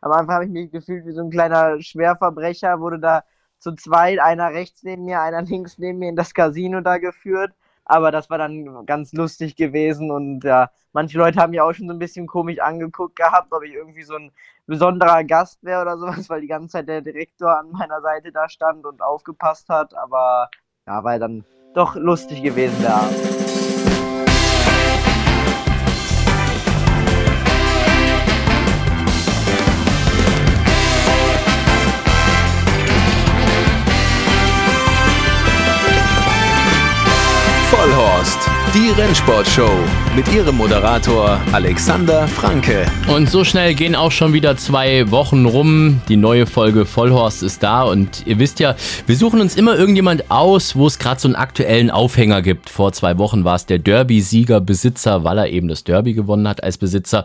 am Anfang habe ich mich gefühlt wie so ein kleiner Schwerverbrecher, wurde da zu zweit, einer rechts neben mir, einer links neben mir in das Casino da geführt. Aber das war dann ganz lustig gewesen und ja, manche Leute haben mich auch schon so ein bisschen komisch angeguckt gehabt, ob ich irgendwie so ein besonderer Gast wäre oder sowas, weil die ganze Zeit der Direktor an meiner Seite da stand und aufgepasst hat. Aber ja, war dann doch lustig gewesen der Abend. Die Rennsportshow mit ihrem Moderator Alexander Franke. Und so schnell gehen auch schon wieder zwei Wochen rum. Die neue Folge Vollhorst ist da und ihr wisst ja, wir suchen uns immer irgendjemand aus, wo es gerade so einen aktuellen Aufhänger gibt. Vor zwei Wochen war es der Derby-Sieger, Besitzer, weil er eben das Derby gewonnen hat als Besitzer.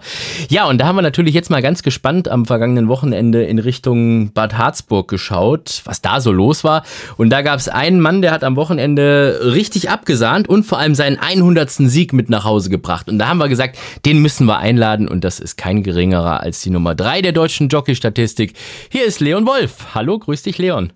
Ja, und da haben wir natürlich jetzt mal ganz gespannt am vergangenen Wochenende in Richtung Bad Harzburg geschaut, was da so los war. Und da gab es einen Mann, der hat am Wochenende richtig abgesahnt und vor allem seinen 100. Sieg mit nach Hause gebracht. Und da haben wir gesagt, den müssen wir einladen und das ist kein geringerer als die Nummer 3 der deutschen Jockey-Statistik. Hier ist Leon Wolf. Hallo, grüß dich, Leon.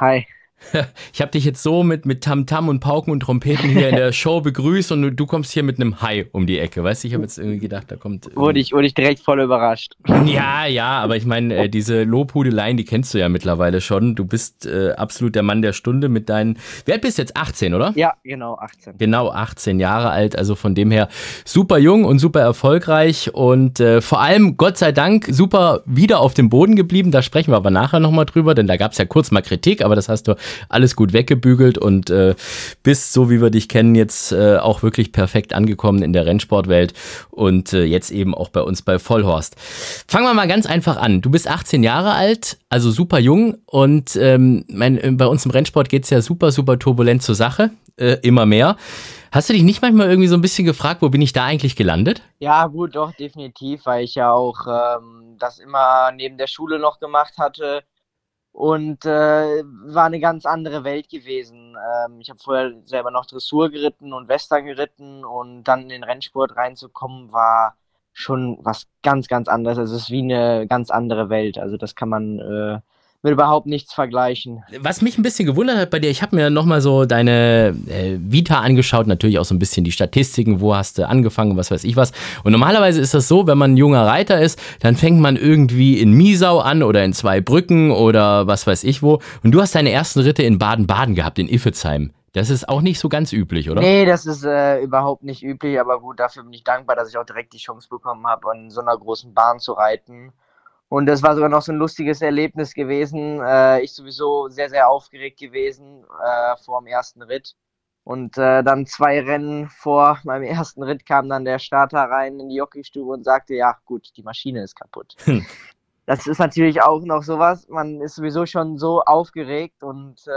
Hi. Ich habe dich jetzt so mit, mit Tamtam und Pauken und Trompeten hier in der Show begrüßt und du, du kommst hier mit einem Hi um die Ecke. Weißt du, ich habe jetzt irgendwie gedacht, da kommt. Wurde ich, wurde ich direkt voll überrascht. Ja, ja, aber ich meine, äh, diese Lobhudeleien, die kennst du ja mittlerweile schon. Du bist äh, absolut der Mann der Stunde mit deinen. Wer bist jetzt 18, oder? Ja, genau, 18. Genau, 18 Jahre alt. Also von dem her super jung und super erfolgreich und äh, vor allem, Gott sei Dank, super wieder auf dem Boden geblieben. Da sprechen wir aber nachher nochmal drüber, denn da gab es ja kurz mal Kritik, aber das hast du alles gut weggebügelt und äh, bist, so wie wir dich kennen, jetzt äh, auch wirklich perfekt angekommen in der Rennsportwelt und äh, jetzt eben auch bei uns bei Vollhorst. Fangen wir mal ganz einfach an. Du bist 18 Jahre alt, also super jung und ähm, mein, bei uns im Rennsport geht es ja super, super turbulent zur Sache, äh, immer mehr. Hast du dich nicht manchmal irgendwie so ein bisschen gefragt, wo bin ich da eigentlich gelandet? Ja, gut, doch, definitiv, weil ich ja auch ähm, das immer neben der Schule noch gemacht hatte und äh, war eine ganz andere Welt gewesen. Ähm, ich habe vorher selber noch Dressur geritten und Western geritten und dann in den Rennsport reinzukommen war schon was ganz, ganz anderes. Also es ist wie eine ganz andere Welt. Also das kann man äh, mit überhaupt nichts vergleichen. Was mich ein bisschen gewundert hat bei dir, ich habe mir nochmal so deine äh, Vita angeschaut, natürlich auch so ein bisschen die Statistiken, wo hast du angefangen, was weiß ich was. Und normalerweise ist das so, wenn man ein junger Reiter ist, dann fängt man irgendwie in Miesau an oder in Zweibrücken oder was weiß ich wo. Und du hast deine ersten Ritte in Baden-Baden gehabt, in Iffezheim. Das ist auch nicht so ganz üblich, oder? Nee, das ist äh, überhaupt nicht üblich, aber gut, dafür bin ich dankbar, dass ich auch direkt die Chance bekommen habe, an so einer großen Bahn zu reiten. Und das war sogar noch so ein lustiges Erlebnis gewesen. Äh, ich sowieso sehr, sehr aufgeregt gewesen äh, vor dem ersten Ritt. Und äh, dann zwei Rennen vor meinem ersten Ritt kam dann der Starter rein in die Jockeystube und sagte, ja gut, die Maschine ist kaputt. Hm. Das ist natürlich auch noch sowas. Man ist sowieso schon so aufgeregt und äh,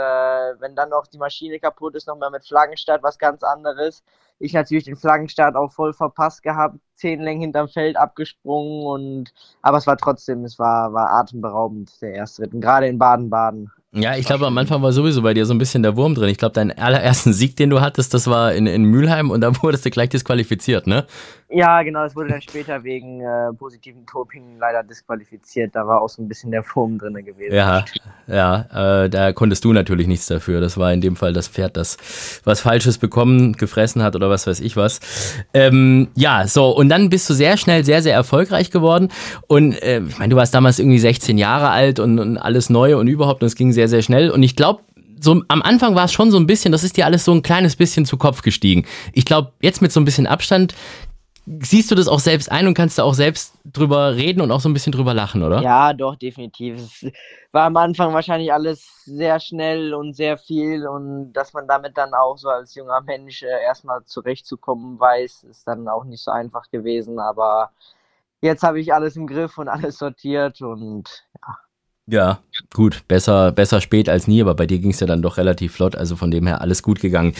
wenn dann noch die Maschine kaputt ist, nochmal mit Flaggenstart was ganz anderes ich natürlich den Flaggenstart auch voll verpasst gehabt, zehn Längen hinterm Feld abgesprungen und aber es war trotzdem, es war, war atemberaubend, der erste Ritt. Und gerade in Baden-Baden. Ja, ich glaube, am Anfang war sowieso bei dir so ein bisschen der Wurm drin. Ich glaube, deinen allerersten Sieg, den du hattest, das war in, in Mülheim und da wurdest du gleich disqualifiziert, ne? Ja, genau, es wurde dann später wegen äh, positiven Doping leider disqualifiziert. Da war auch so ein bisschen der Wurm drin gewesen. Ja, ja, äh, da konntest du natürlich nichts dafür. Das war in dem Fall das Pferd, das was Falsches bekommen, gefressen hat oder was weiß ich was. Ähm, ja, so, und dann bist du sehr schnell sehr, sehr erfolgreich geworden. Und äh, ich meine, du warst damals irgendwie 16 Jahre alt und, und alles neu und überhaupt, und es ging sehr, sehr schnell. Und ich glaube, so am Anfang war es schon so ein bisschen, das ist dir alles so ein kleines bisschen zu Kopf gestiegen. Ich glaube, jetzt mit so ein bisschen Abstand siehst du das auch selbst ein und kannst da auch selbst drüber reden und auch so ein bisschen drüber lachen, oder? Ja, doch, definitiv. Es war am Anfang wahrscheinlich alles sehr schnell und sehr viel und dass man damit dann auch so als junger Mensch äh, erstmal zurechtzukommen weiß, ist dann auch nicht so einfach gewesen, aber jetzt habe ich alles im Griff und alles sortiert und ja. Ja, gut, besser, besser spät als nie, aber bei dir ging es ja dann doch relativ flott, also von dem her alles gut gegangen.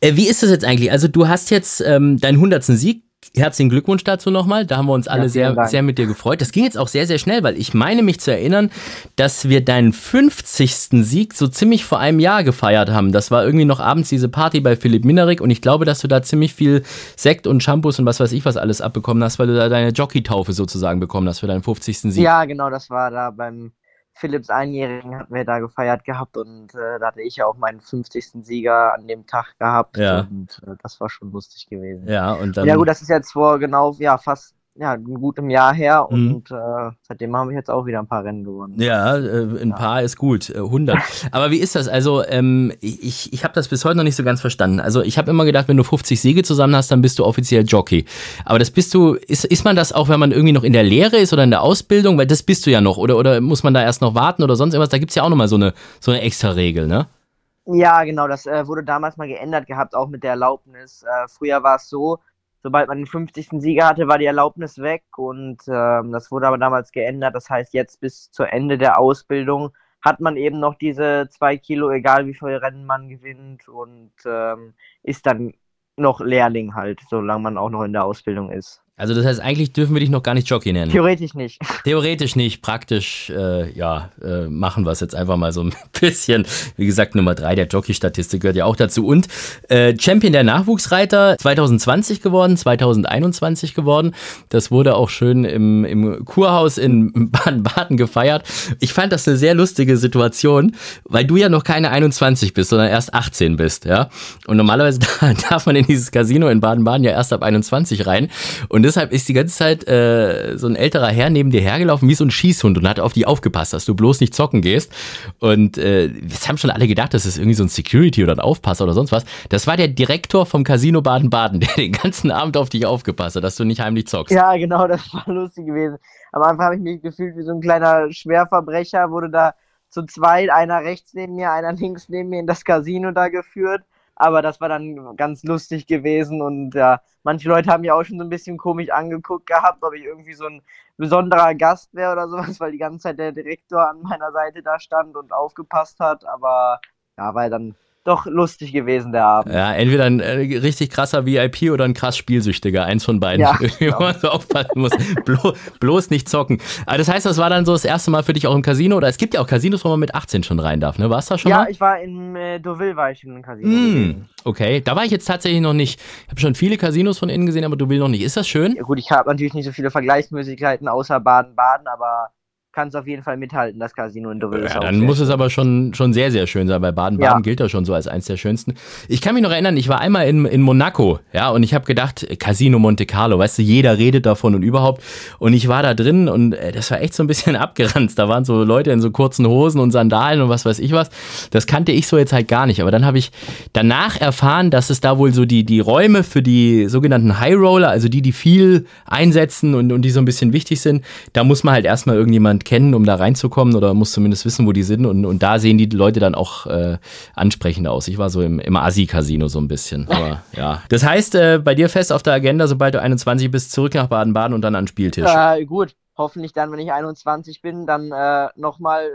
Äh, wie ist das jetzt eigentlich? Also du hast jetzt ähm, deinen hundertsten Sieg herzlichen Glückwunsch dazu nochmal. Da haben wir uns alle ja, sehr, Dank. sehr mit dir gefreut. Das ging jetzt auch sehr, sehr schnell, weil ich meine mich zu erinnern, dass wir deinen 50. Sieg so ziemlich vor einem Jahr gefeiert haben. Das war irgendwie noch abends diese Party bei Philipp Minerik und ich glaube, dass du da ziemlich viel Sekt und Shampoos und was weiß ich was alles abbekommen hast, weil du da deine Jockey-Taufe sozusagen bekommen hast für deinen 50. Sieg. Ja, genau, das war da beim Philips Einjährigen hatten wir da gefeiert gehabt und äh, da hatte ich ja auch meinen 50. Sieger an dem Tag gehabt ja. und äh, das war schon lustig gewesen. Ja, und dann. Ja, gut, das ist jetzt vor genau, ja, fast ja, ein gutem Jahr her mhm. und äh, seitdem haben wir jetzt auch wieder ein paar Rennen gewonnen. Ja, äh, ein ja. paar ist gut, äh, 100. Aber wie ist das? Also ähm, ich, ich habe das bis heute noch nicht so ganz verstanden. Also ich habe immer gedacht, wenn du 50 Siege zusammen hast, dann bist du offiziell Jockey. Aber das bist du, ist, ist man das auch, wenn man irgendwie noch in der Lehre ist oder in der Ausbildung? Weil das bist du ja noch. Oder, oder muss man da erst noch warten oder sonst irgendwas? Da gibt es ja auch nochmal so eine, so eine extra Regel, ne? Ja, genau, das äh, wurde damals mal geändert gehabt, auch mit der Erlaubnis. Äh, früher war es so, sobald man den 50. Sieger hatte, war die Erlaubnis weg und ähm, das wurde aber damals geändert. Das heißt, jetzt bis zu Ende der Ausbildung hat man eben noch diese zwei Kilo, egal wie viele Rennen man gewinnt und ähm, ist dann noch Lehrling halt, solange man auch noch in der Ausbildung ist. Also das heißt, eigentlich dürfen wir dich noch gar nicht Jockey nennen. Theoretisch nicht. Theoretisch nicht, praktisch, äh, ja, äh, machen wir es jetzt einfach mal so ein bisschen. Wie gesagt, Nummer drei der Jockey-Statistik gehört ja auch dazu. Und äh, Champion der Nachwuchsreiter 2020 geworden, 2021 geworden. Das wurde auch schön im, im Kurhaus in Baden-Baden gefeiert. Ich fand das eine sehr lustige Situation, weil du ja noch keine 21 bist, sondern erst 18 bist, ja. Und normalerweise darf man in dieses Casino in Baden-Baden ja erst ab 21 rein. Und deshalb ist die ganze Zeit äh, so ein älterer Herr neben dir hergelaufen wie so ein Schießhund und hat auf die aufgepasst, dass du bloß nicht zocken gehst. Und äh, haben schon alle gedacht, das ist irgendwie so ein Security oder ein Aufpasser oder sonst was. Das war der Direktor vom Casino Baden-Baden, der den ganzen Abend auf dich aufgepasst hat, dass du nicht heimlich zockst. Ja, genau, das war lustig gewesen. Am Anfang habe ich mich gefühlt wie so ein kleiner Schwerverbrecher, wurde da zu zweit, einer rechts neben mir, einer links neben mir in das Casino da geführt aber das war dann ganz lustig gewesen und ja, manche Leute haben ja auch schon so ein bisschen komisch angeguckt gehabt, ob ich irgendwie so ein besonderer Gast wäre oder sowas, weil die ganze Zeit der Direktor an meiner Seite da stand und aufgepasst hat, aber ja, war dann doch lustig gewesen, der Abend. Ja, entweder ein äh, richtig krasser VIP oder ein krass Spielsüchtiger. Eins von beiden. Ja, genau. man so aufpassen muss. Blo bloß nicht zocken. Aber das heißt, das war dann so das erste Mal für dich auch im Casino? Oder es gibt ja auch Casinos, wo man mit 18 schon rein darf, ne? Warst du da schon ja, mal? Ich war in äh, Deauville, war ich in einem Casino. Mm, okay, da war ich jetzt tatsächlich noch nicht. Ich habe schon viele Casinos von innen gesehen, aber Deauville noch nicht. Ist das schön? Ja, gut, ich habe natürlich nicht so viele Vergleichsmöglichkeiten außer Baden-Baden, aber kann es auf jeden Fall mithalten, das Casino in Deauville. Ja, dann muss es aber schon, schon sehr, sehr schön sein. Bei Baden-Baden ja. gilt das schon so als eins der schönsten. Ich kann mich noch erinnern, ich war einmal in, in Monaco, ja, und ich habe gedacht, Casino Monte Carlo, weißt du, jeder redet davon und überhaupt. Und ich war da drin und äh, das war echt so ein bisschen abgeranzt. Da waren so Leute in so kurzen Hosen und Sandalen und was weiß ich was. Das kannte ich so jetzt halt gar nicht. Aber dann habe ich danach erfahren, dass es da wohl so die, die Räume für die sogenannten High Roller, also die, die viel einsetzen und, und die so ein bisschen wichtig sind, da muss man halt erstmal irgendjemand kennen, um da reinzukommen oder muss zumindest wissen, wo die sind. Und, und da sehen die Leute dann auch äh, ansprechend aus. Ich war so im, im Asi-Casino so ein bisschen. Aber ja. Das heißt, äh, bei dir fest auf der Agenda, sobald du 21 bist, zurück nach Baden-Baden und dann an den Spieltisch. Äh, gut, hoffentlich dann, wenn ich 21 bin, dann äh, nochmal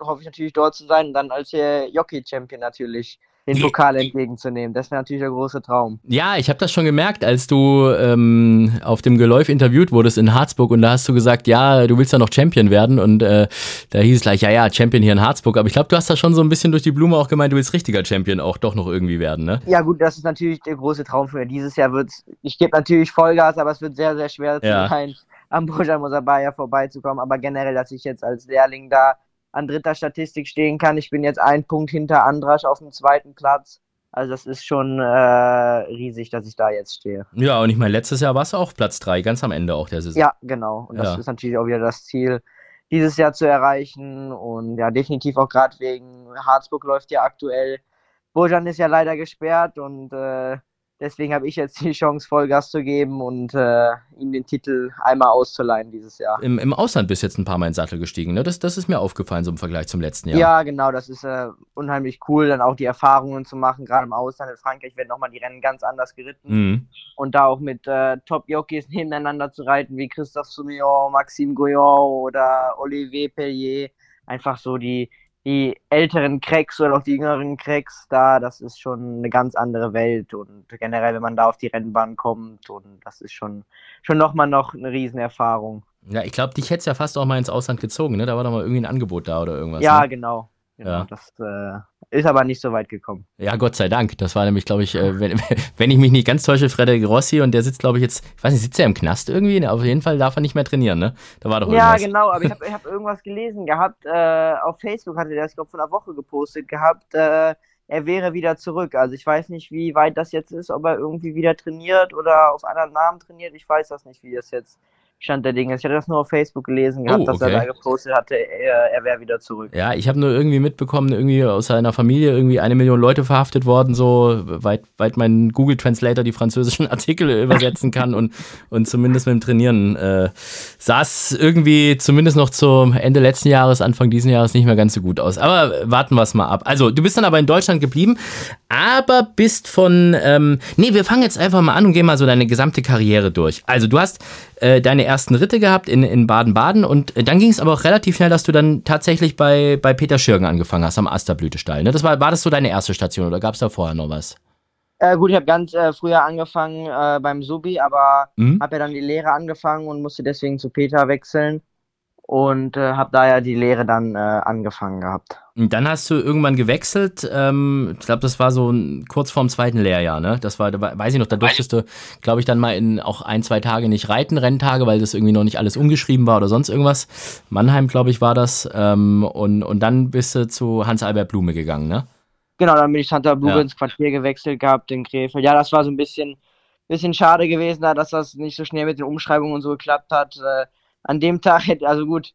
hoffe ich natürlich dort zu sein dann als äh, Jockey-Champion natürlich den Pokal entgegenzunehmen. Das wäre natürlich der große Traum. Ja, ich habe das schon gemerkt, als du ähm, auf dem Geläuf interviewt wurdest in Harzburg und da hast du gesagt, ja, du willst ja noch Champion werden und äh, da hieß es gleich, ja, ja, Champion hier in Harzburg. Aber ich glaube, du hast da schon so ein bisschen durch die Blume auch gemeint, du willst richtiger Champion auch doch noch irgendwie werden, ne? Ja, gut, das ist natürlich der große Traum für mir. Dieses Jahr wird ich gebe natürlich Vollgas, aber es wird sehr, sehr schwer ja. sein, am Bojan Mosabaya vorbeizukommen. Aber generell, dass ich jetzt als Lehrling da an dritter Statistik stehen kann. Ich bin jetzt ein Punkt hinter Andrasch auf dem zweiten Platz. Also das ist schon äh, riesig, dass ich da jetzt stehe. Ja, und ich meine, letztes Jahr warst du auch Platz 3, ganz am Ende auch der Saison. Ja, genau. Und das ja. ist natürlich auch wieder das Ziel, dieses Jahr zu erreichen. Und ja, definitiv auch gerade wegen Harzburg läuft ja aktuell. Bojan ist ja leider gesperrt und äh, Deswegen habe ich jetzt die Chance, Vollgas zu geben und äh, ihm den Titel einmal auszuleihen dieses Jahr. Im, Im Ausland bist du jetzt ein paar Mal in den Sattel gestiegen, ne? Das, das ist mir aufgefallen, so im Vergleich zum letzten Jahr. Ja, genau, das ist äh, unheimlich cool, dann auch die Erfahrungen zu machen. Gerade im Ausland in Frankreich werden nochmal die Rennen ganz anders geritten. Mhm. Und da auch mit äh, Top-Jockeys nebeneinander zu reiten, wie Christophe Soumillon, Maxime Gouillon oder Olivier Pellier. Einfach so die, die älteren Cracks oder auch die jüngeren Cracks da, das ist schon eine ganz andere Welt und generell, wenn man da auf die Rennbahn kommt und das ist schon, schon nochmal noch eine Riesenerfahrung. Ja, ich glaube, dich hätte es ja fast auch mal ins Ausland gezogen, ne? Da war doch mal irgendwie ein Angebot da oder irgendwas. Ja, ne? genau. genau. Ja. Das äh, ist aber nicht so weit gekommen. Ja, Gott sei Dank. Das war nämlich, glaube ich, äh, wenn, wenn ich mich nicht ganz täusche, Frederik Rossi und der sitzt, glaube ich, jetzt, ich weiß nicht, sitzt er im Knast irgendwie? Auf jeden Fall darf er nicht mehr trainieren, ne? Da war doch Ja, irgendwas. genau, aber ich habe hab irgendwas gelesen gehabt, äh, auf Facebook hatte der das, glaube ich, vor einer Woche gepostet gehabt, äh, er wäre wieder zurück. Also ich weiß nicht, wie weit das jetzt ist, ob er irgendwie wieder trainiert oder auf anderen Namen trainiert. Ich weiß das nicht, wie das jetzt Stand der Dinge. Ich hatte das nur auf Facebook gelesen gehabt, Oh, dass okay. er da gepostet hatte, er, er wäre wieder zurück. Ja, ich habe nur irgendwie mitbekommen, irgendwie aus seiner Familie irgendwie eine Million Leute verhaftet worden, so weit, weit mein Google Translator die französischen Artikel übersetzen kann und, und zumindest mit dem Trainieren äh, sah es irgendwie zumindest noch zum Ende letzten Jahres, Anfang diesen Jahres nicht mehr ganz so gut aus. Aber warten wir es mal ab. Also, du bist dann aber in Deutschland geblieben, aber bist von, ähm, nee, wir fangen jetzt einfach mal an und gehen mal so deine gesamte Karriere durch. Also, du hast äh, deine ersten Ritte gehabt in, in Baden-Baden und äh, dann ging es aber auch relativ schnell, dass du dann tatsächlich bei, bei Peter Schirgen angefangen hast am Asterblütestall. Ne? Das war, war das so deine erste Station oder gab es da vorher noch was? Äh, gut, ich habe ganz äh, früher angefangen äh, beim Subi, aber Mhm. habe ja dann die Lehre angefangen und musste deswegen zu Peter wechseln und äh, habe da ja die Lehre dann äh, angefangen gehabt. Und dann hast du irgendwann gewechselt. Ähm, ich glaube, das war so ein, kurz vorm zweiten Lehrjahr, ne? Das war, da weiß ich noch, da durftest du, glaube ich, dann mal in auch ein, zwei Tage nicht reiten, Renntage, weil das irgendwie noch nicht alles umgeschrieben war oder sonst irgendwas. Mannheim, glaube ich, war das. Ähm, und, und dann bist du zu Hans-Albert Blume gegangen, ne? Genau, dann bin ich Santa Blume Ja. ins Quartier gewechselt gehabt in Krefeld. Ja, das war so ein bisschen, bisschen schade gewesen, da, dass das nicht so schnell mit den Umschreibungen und so geklappt hat. Äh, an dem Tag hätte, also gut,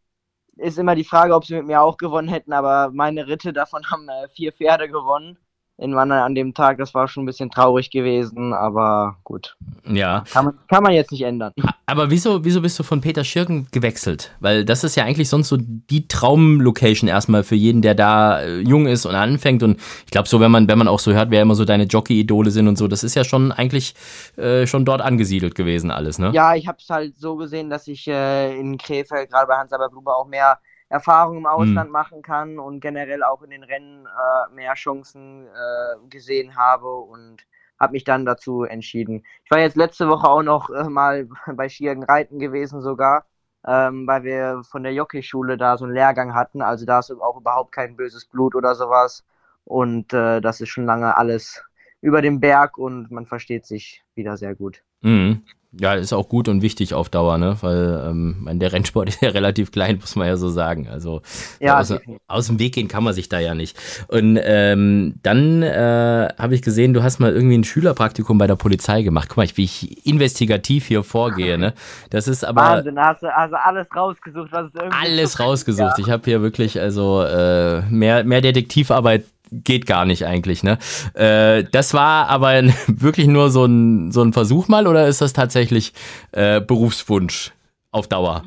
ist immer die Frage, ob sie mit mir auch gewonnen hätten, aber meine Ritte davon haben äh, vier Pferde gewonnen. In Wandern an dem Tag, das war schon ein bisschen traurig gewesen, aber gut. Ja. Kann man, kann man jetzt nicht ändern. Aber wieso, wieso bist du von Peter Schirken gewechselt? Weil das ist ja eigentlich sonst so die Traumlocation erstmal für jeden, der da äh, jung ist und anfängt. Und ich glaube, so, wenn man, wenn man auch so hört, wer immer so deine Jockey-Idole sind und so, das ist ja schon eigentlich äh, schon dort angesiedelt gewesen, alles, ne? Ja, ich habe es halt so gesehen, dass ich äh, in Krefeld, gerade bei Hans-Albert Blume, auch mehr Erfahrung im Ausland machen kann und generell auch in den Rennen äh, mehr Chancen äh, gesehen habe und habe mich dann dazu entschieden. Ich war jetzt letzte Woche auch noch äh, mal bei Schiergen Reiten gewesen sogar, ähm, weil wir von der Jockeyschule da so einen Lehrgang hatten. Also da ist auch überhaupt kein böses Blut oder sowas. Und äh, das ist schon lange alles über dem Berg und man versteht sich wieder sehr gut. Mhm. Ja, ist auch gut und wichtig auf Dauer, ne? Weil ähm, der Rennsport ist ja relativ klein, muss man ja so sagen. Also Ja, aus, aus dem Weg gehen kann man sich da ja nicht. Und ähm, dann äh, habe ich gesehen, du hast mal irgendwie ein Schülerpraktikum bei der Polizei gemacht. Guck mal, wie ich investigativ hier vorgehe, ne? Das ist aber Wahnsinn, hast du also alles rausgesucht, was es irgendwie alles rausgesucht. Ich habe hier wirklich, also äh, mehr, mehr Detektivarbeit geht gar nicht eigentlich, ne? Äh, das war aber wirklich nur so ein, so ein Versuch mal oder ist das tatsächlich äh, Berufswunsch auf Dauer?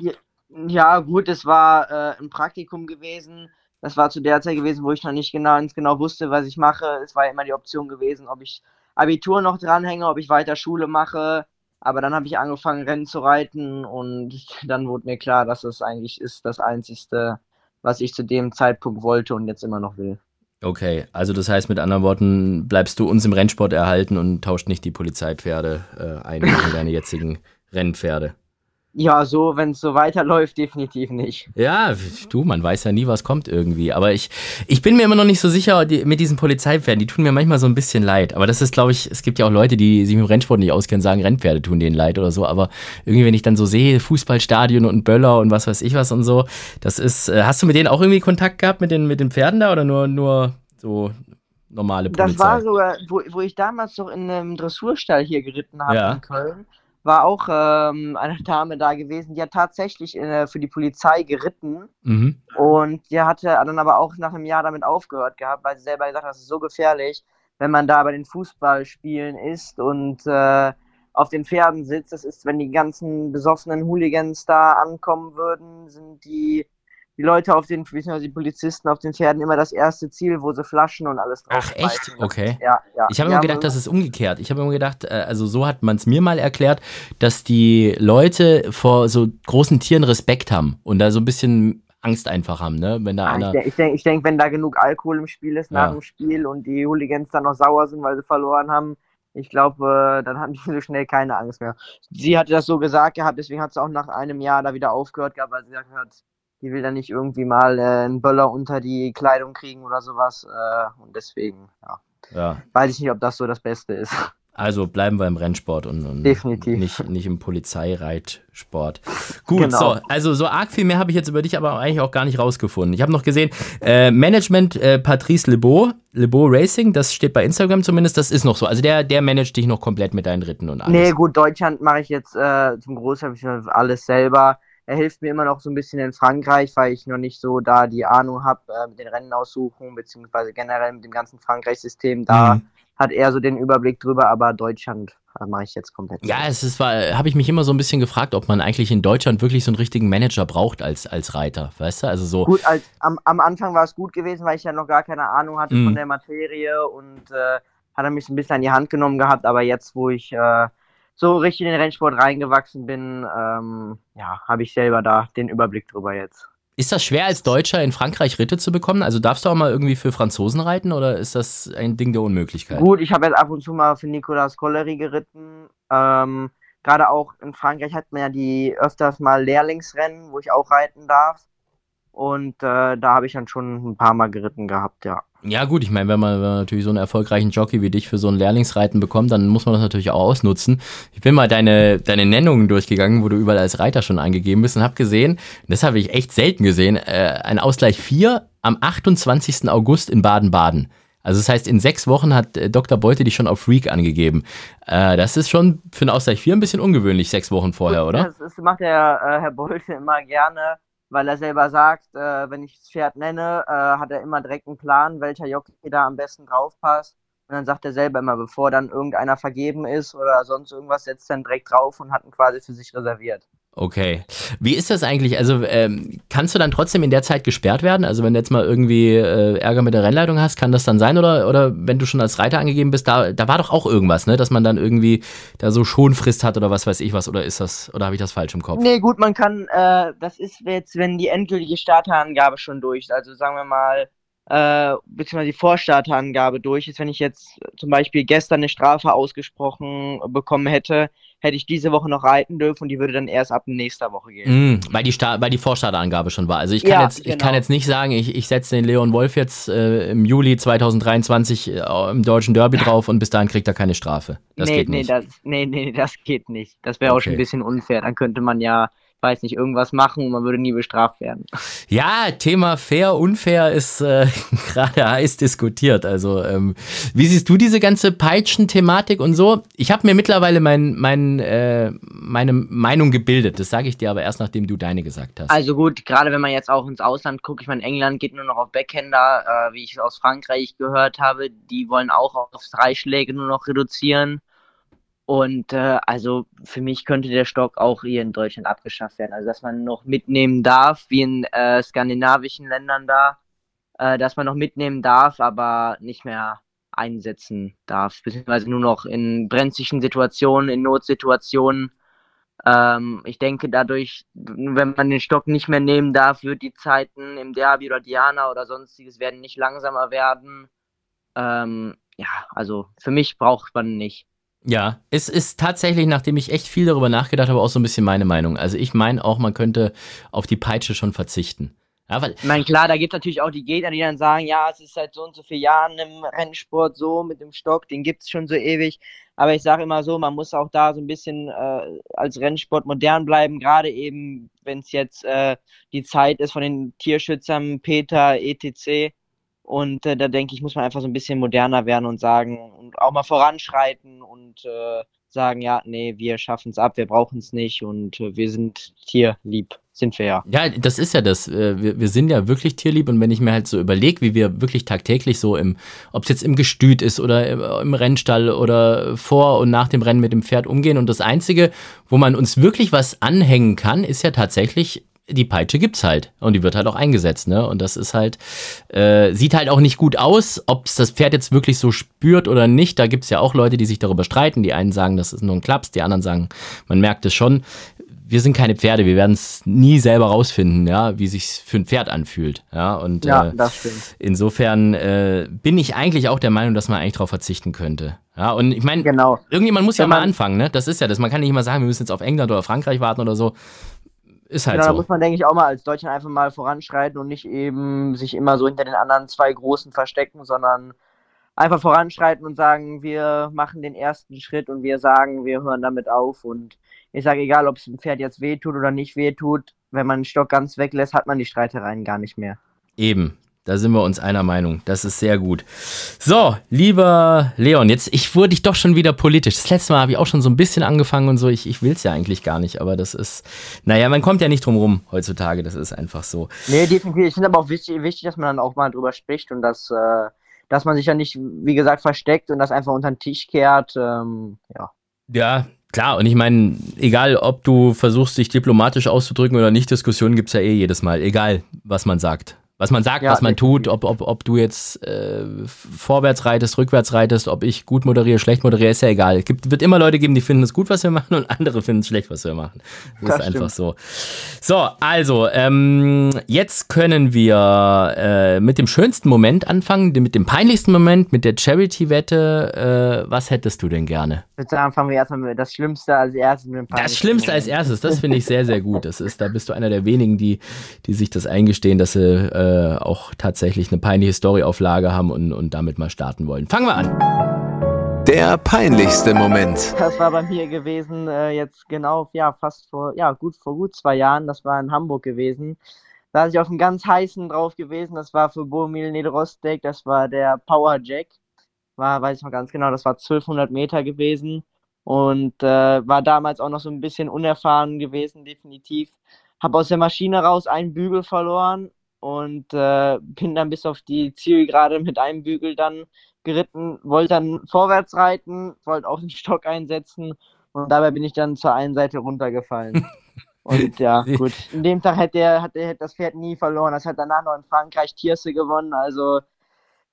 Ja, gut, es war äh, ein Praktikum gewesen. Das war zu der Zeit gewesen, wo ich noch nicht genau, ganz genau wusste, was ich mache. Es war immer die Option gewesen, ob ich Abitur noch dranhänge, ob ich weiter Schule mache. Aber dann habe ich angefangen, Rennen zu reiten und dann wurde mir klar, dass das eigentlich ist das Einzigste, was ich zu dem Zeitpunkt wollte und jetzt immer noch will. Okay, also das heißt mit anderen Worten, bleibst du uns im Rennsport erhalten und tauscht nicht die Polizeipferde äh, ein gegen deine jetzigen Rennpferde. Ja, so, wenn es so weiterläuft, definitiv nicht. Ja, du, man weiß ja nie, was kommt irgendwie. Aber ich, ich bin mir immer noch nicht so sicher die, mit diesen Polizeipferden. Die tun mir manchmal so ein bisschen leid. Aber das ist, glaube ich, es gibt ja auch Leute, die sich mit dem Rennsport nicht auskennen, sagen, Rennpferde tun denen leid oder so. Aber irgendwie, wenn ich dann so sehe, Fußballstadion und Böller und was weiß ich was und so, das ist, äh, hast du mit denen auch irgendwie Kontakt gehabt mit den, mit den Pferden da oder nur, nur so normale Polizei? Das war sogar, wo, wo ich damals noch in einem Dressurstall hier geritten habe Ja. in Köln, war auch ähm, eine Dame da gewesen, die hat tatsächlich äh, für die Polizei geritten Mhm. und die hatte dann aber auch nach einem Jahr damit aufgehört gehabt, weil sie selber gesagt hat, das ist so gefährlich, wenn man da bei den Fußballspielen ist und äh, auf den Pferden sitzt. Das ist, wenn die ganzen besoffenen Hooligans da ankommen würden, sind die, die Leute auf den, beziehungsweise die Polizisten auf den Pferden immer das erste Ziel, wo sie Flaschen und alles Ach, echt? Okay. Ja, ja. Ich habe immer gedacht, das ist umgekehrt. Ich habe immer gedacht, äh, also so hat man es mir mal erklärt, dass die Leute vor so großen Tieren Respekt haben und da so ein bisschen Angst einfach haben, ne? Wenn da Ja, einer. ich denke, ich denk, wenn da genug Alkohol im Spiel ist nach Ja. dem Spiel und die Hooligans dann noch sauer sind, weil sie verloren haben, ich glaube, äh, dann haben die so schnell keine Angst mehr. Sie hatte das so gesagt gehabt, deswegen hat sie auch nach einem Jahr da wieder aufgehört gehabt, weil sie gesagt hat, die will dann nicht irgendwie mal äh, einen Böller unter die Kleidung kriegen oder sowas. Äh, und deswegen, ja, Ja. weiß ich nicht, ob das so das Beste ist. Also bleiben wir im Rennsport und, und. Nicht, nicht im Polizeireitsport. Gut, Genau. so, also so arg viel mehr habe ich jetzt über dich aber eigentlich auch gar nicht rausgefunden. Ich habe noch gesehen, äh, Management äh, Patrice Lebeau, Lebeau Racing, das steht bei Instagram zumindest, das ist noch so. Also der, der managt dich noch komplett mit deinen Ritten und alles. Nee, gut, Deutschland mache ich jetzt äh, zum Großteil alles selber. Er hilft mir immer noch so ein bisschen in Frankreich, weil ich noch nicht so da die Ahnung habe äh, mit den Rennen aussuchen, beziehungsweise generell mit dem ganzen Frankreich-System. Da Mhm. hat er so den Überblick drüber, aber Deutschland äh, mache ich jetzt komplett. Ja, es ist, habe ich mich immer so ein bisschen gefragt, ob man eigentlich in Deutschland wirklich so einen richtigen Manager braucht als, als Reiter, weißt du? Also so. Gut, als, am, am Anfang war es gut gewesen, weil ich ja noch gar keine Ahnung hatte Mhm. von der Materie und äh, hat er mich so ein bisschen an die Hand genommen gehabt, aber jetzt, wo ich äh, so richtig in den Rennsport reingewachsen bin, ähm, ja, habe ich selber da den Überblick drüber jetzt. Ist das schwer als Deutscher in Frankreich Ritte zu bekommen? Also darfst du auch mal irgendwie für Franzosen reiten oder ist das ein Ding der Unmöglichkeit? Gut, ich habe jetzt ab und zu mal für Nicolas Collery geritten. Ähm, Gerade auch in Frankreich hat man ja die öfters mal Lehrlingsrennen, wo ich auch reiten darf. Und äh, da habe ich dann schon ein paar Mal geritten gehabt, ja. Ja, gut, ich meine, wenn man, wenn man natürlich so einen erfolgreichen Jockey wie dich für so ein Lehrlingsreiten bekommt, dann muss man das natürlich auch ausnutzen. Ich bin mal deine, deine Nennungen durchgegangen, wo du überall als Reiter schon eingegeben bist und habe gesehen, das habe ich echt selten gesehen, äh, ein Ausgleich 4 am 28. August in Baden-Baden. Also das heißt, in sechs Wochen hat äh, Dr. Beute dich schon auf Freak angegeben. Äh, das ist schon für einen Ausgleich 4 ein bisschen ungewöhnlich, sechs Wochen vorher, oder? Das, das macht der äh, Herr Bolte immer gerne, weil er selber sagt, äh, wenn ich das Pferd nenne, äh, hat er immer direkt einen Plan, welcher Jockey da am besten drauf passt. Und dann sagt er selber immer, bevor dann irgendeiner vergeben ist oder sonst irgendwas, setzt er dann direkt drauf und hat ihn quasi für sich reserviert. Okay. Wie ist das eigentlich? Also ähm, kannst du dann trotzdem in der Zeit gesperrt werden? Also wenn du jetzt mal irgendwie äh, Ärger mit der Rennleitung hast, kann das dann sein? Oder, oder wenn du schon als Reiter angegeben bist, da, da war doch auch irgendwas, ne? Dass man dann irgendwie da so Schonfrist hat oder was weiß ich was, oder ist das, oder habe ich das falsch im Kopf? Nee, gut, man kann, äh, das ist jetzt, wenn die endgültige Starterangabe schon durch ist. Also sagen wir mal, äh, beziehungsweise die Vorstarterangabe durch ist. Wenn ich jetzt zum Beispiel gestern eine Strafe ausgesprochen bekommen hätte, hätte ich diese Woche noch reiten dürfen und die würde dann erst ab nächster Woche gehen. Mm, weil die Start, weil die Vorstarterangabe schon war. Also ich kann Ja, jetzt, ich genau. kann jetzt nicht sagen, ich, ich setze den Leon Wolf jetzt äh, im Juli 2023 äh, im deutschen Derby drauf und bis dahin kriegt er keine Strafe. Das nee, geht nee, nicht. das, nee, nee, das geht nicht. Das wäre auch schon Okay. ein bisschen unfair. Dann könnte man ja, weiß nicht, irgendwas machen und man würde nie bestraft werden. Ja, Thema fair, unfair ist äh, gerade heiß diskutiert. Also, ähm, wie siehst du diese ganze Peitschen-Thematik und so? Ich habe mir mittlerweile mein, mein, äh, meine Meinung gebildet. Das sage ich dir aber erst, nachdem du deine gesagt hast. Also gut, gerade wenn man jetzt auch ins Ausland guckt, ich meine, England geht nur noch auf Backhänder, äh, wie ich aus Frankreich gehört habe, die wollen auch auf drei Schläge nur noch reduzieren. Und äh, also für mich könnte der Stock auch hier in Deutschland abgeschafft werden. Also dass man noch mitnehmen darf, wie in äh, skandinavischen Ländern da, äh, dass man noch mitnehmen darf, aber nicht mehr einsetzen darf, beziehungsweise nur noch in brenzlichen Situationen, in Notsituationen. Ähm, ich denke, dadurch, wenn man den Stock nicht mehr nehmen darf, wird die Zeiten im Derby oder Diana oder sonstiges werden nicht langsamer werden. Ähm, ja, also für mich braucht man nicht. Ja, es ist tatsächlich, nachdem ich echt viel darüber nachgedacht habe, auch so ein bisschen meine Meinung. Also ich meine auch, man könnte auf die Peitsche schon verzichten. Ja, weil, Ich meine, klar, da gibt es natürlich auch die Gegner, die dann sagen, ja, es ist seit so und so vielen Jahren im Rennsport so mit dem Stock, den gibt es schon so ewig. Aber ich sage immer so, man muss auch da so ein bisschen äh, als Rennsport modern bleiben, gerade eben, wenn es jetzt äh, die Zeit ist von den Tierschützern, Peter, etc. Und äh, da denke ich, muss man einfach so ein bisschen moderner werden und sagen und auch mal voranschreiten und äh, sagen, ja, nee, wir schaffen es ab, wir brauchen es nicht und äh, wir sind tierlieb, sind wir ja. Ja, das ist ja das. Äh, Wir, wir sind ja wirklich tierlieb und wenn ich mir halt so überlege, wie wir wirklich tagtäglich so im, ob es jetzt im Gestüt ist oder im, im Rennstall oder vor und nach dem Rennen mit dem Pferd umgehen und das Einzige, wo man uns wirklich was anhängen kann, ist ja tatsächlich die Peitsche gibt's halt und die wird halt auch eingesetzt, ne? Und das ist halt äh, sieht halt auch nicht gut aus, ob's das Pferd jetzt wirklich so spürt oder nicht. Da gibt's ja auch Leute, die sich darüber streiten. Die einen sagen, das ist nur ein Klaps, die anderen sagen, man merkt es schon. wir sind keine Pferde, wir werden es nie selber rausfinden, ja, wie sich für ein Pferd anfühlt. Ja, und Ja, äh, das stimmt. insofern äh, bin ich eigentlich auch der Meinung, dass man eigentlich darauf verzichten könnte. Ja, und ich meine, Genau. irgendjemand muss ja Wenn mal anfangen, ne? Das ist ja das. Man kann nicht immer sagen, wir müssen jetzt auf England oder Frankreich warten oder so. Ist halt Genau, da so. muss man, denke ich, auch mal als Deutschland einfach mal voranschreiten und nicht eben sich immer so hinter den anderen zwei Großen verstecken, sondern einfach voranschreiten und sagen, wir machen den ersten Schritt und wir sagen, wir hören damit auf. Und ich sage, egal, ob es dem Pferd jetzt wehtut oder nicht wehtut, wenn man den Stock ganz weglässt, hat man die Streitereien gar nicht mehr. Eben. Da sind wir uns einer Meinung. Das ist sehr gut. So, lieber Leon, jetzt, ich wurde dich doch schon wieder politisch. Das letzte Mal habe ich auch schon so ein bisschen angefangen und so. Ich, ich will es ja eigentlich gar nicht, aber das ist, naja, man kommt ja nicht drum rum heutzutage. Das ist einfach so. Nee, definitiv. Ich finde aber auch wichtig, wichtig, dass man dann auch mal drüber spricht und dass, äh, dass man sich ja nicht, wie gesagt, versteckt und das einfach unter den Tisch kehrt. Ähm, ja. Ja, klar. Und ich meine, egal, ob du versuchst, dich diplomatisch auszudrücken oder nicht, Diskussionen gibt es ja eh jedes Mal. Egal, was man sagt. Was man sagt, Ja, was man tut, ob, ob, ob du jetzt äh, vorwärts reitest, rückwärts reitest, ob ich gut moderiere, schlecht moderiere, ist ja egal. Es gibt, wird immer Leute geben, die finden es gut, was wir machen und andere finden es schlecht, was wir machen. Das, Das ist einfach stimmt. so. So, also, ähm, jetzt können wir äh, mit dem schönsten Moment anfangen, mit dem peinlichsten Moment, mit der Charity-Wette. Äh, was hättest du denn gerne? Ich würde sagen, fangen wir erstmal mit das Schlimmste als erstes mit dem Das peinlichsten Schlimmste als erstes, das finde ich sehr, sehr gut. Das ist, da bist du einer der wenigen, die, die sich das eingestehen, dass sie äh, auch tatsächlich eine peinliche Storyauflage haben und, und damit mal starten wollen. Fangen wir an. Der peinlichste Moment. Das war bei mir gewesen, äh, jetzt genau, ja, fast vor, ja, gut, vor gut zwei Jahren. Das war in Hamburg gewesen. Da hatte ich auf einen ganz heißen drauf gewesen. Das war für Bomil Nedrostek. Das war der Power Jack. War, weiß ich noch ganz genau, das war 1200 Meter gewesen. Und äh, war damals auch noch so ein bisschen unerfahren gewesen, definitiv. Hab aus der Maschine raus einen Bügel verloren und äh, bin dann bis auf die Zielgerade mit einem Bügel dann geritten, wollte dann vorwärts reiten, wollte auch den Stock einsetzen und dabei bin ich dann zur einen Seite runtergefallen. Und ja, gut. In dem Tag hätte, er, hat er das Pferd nie verloren. Das hat danach noch in Frankreich Tierse gewonnen. Also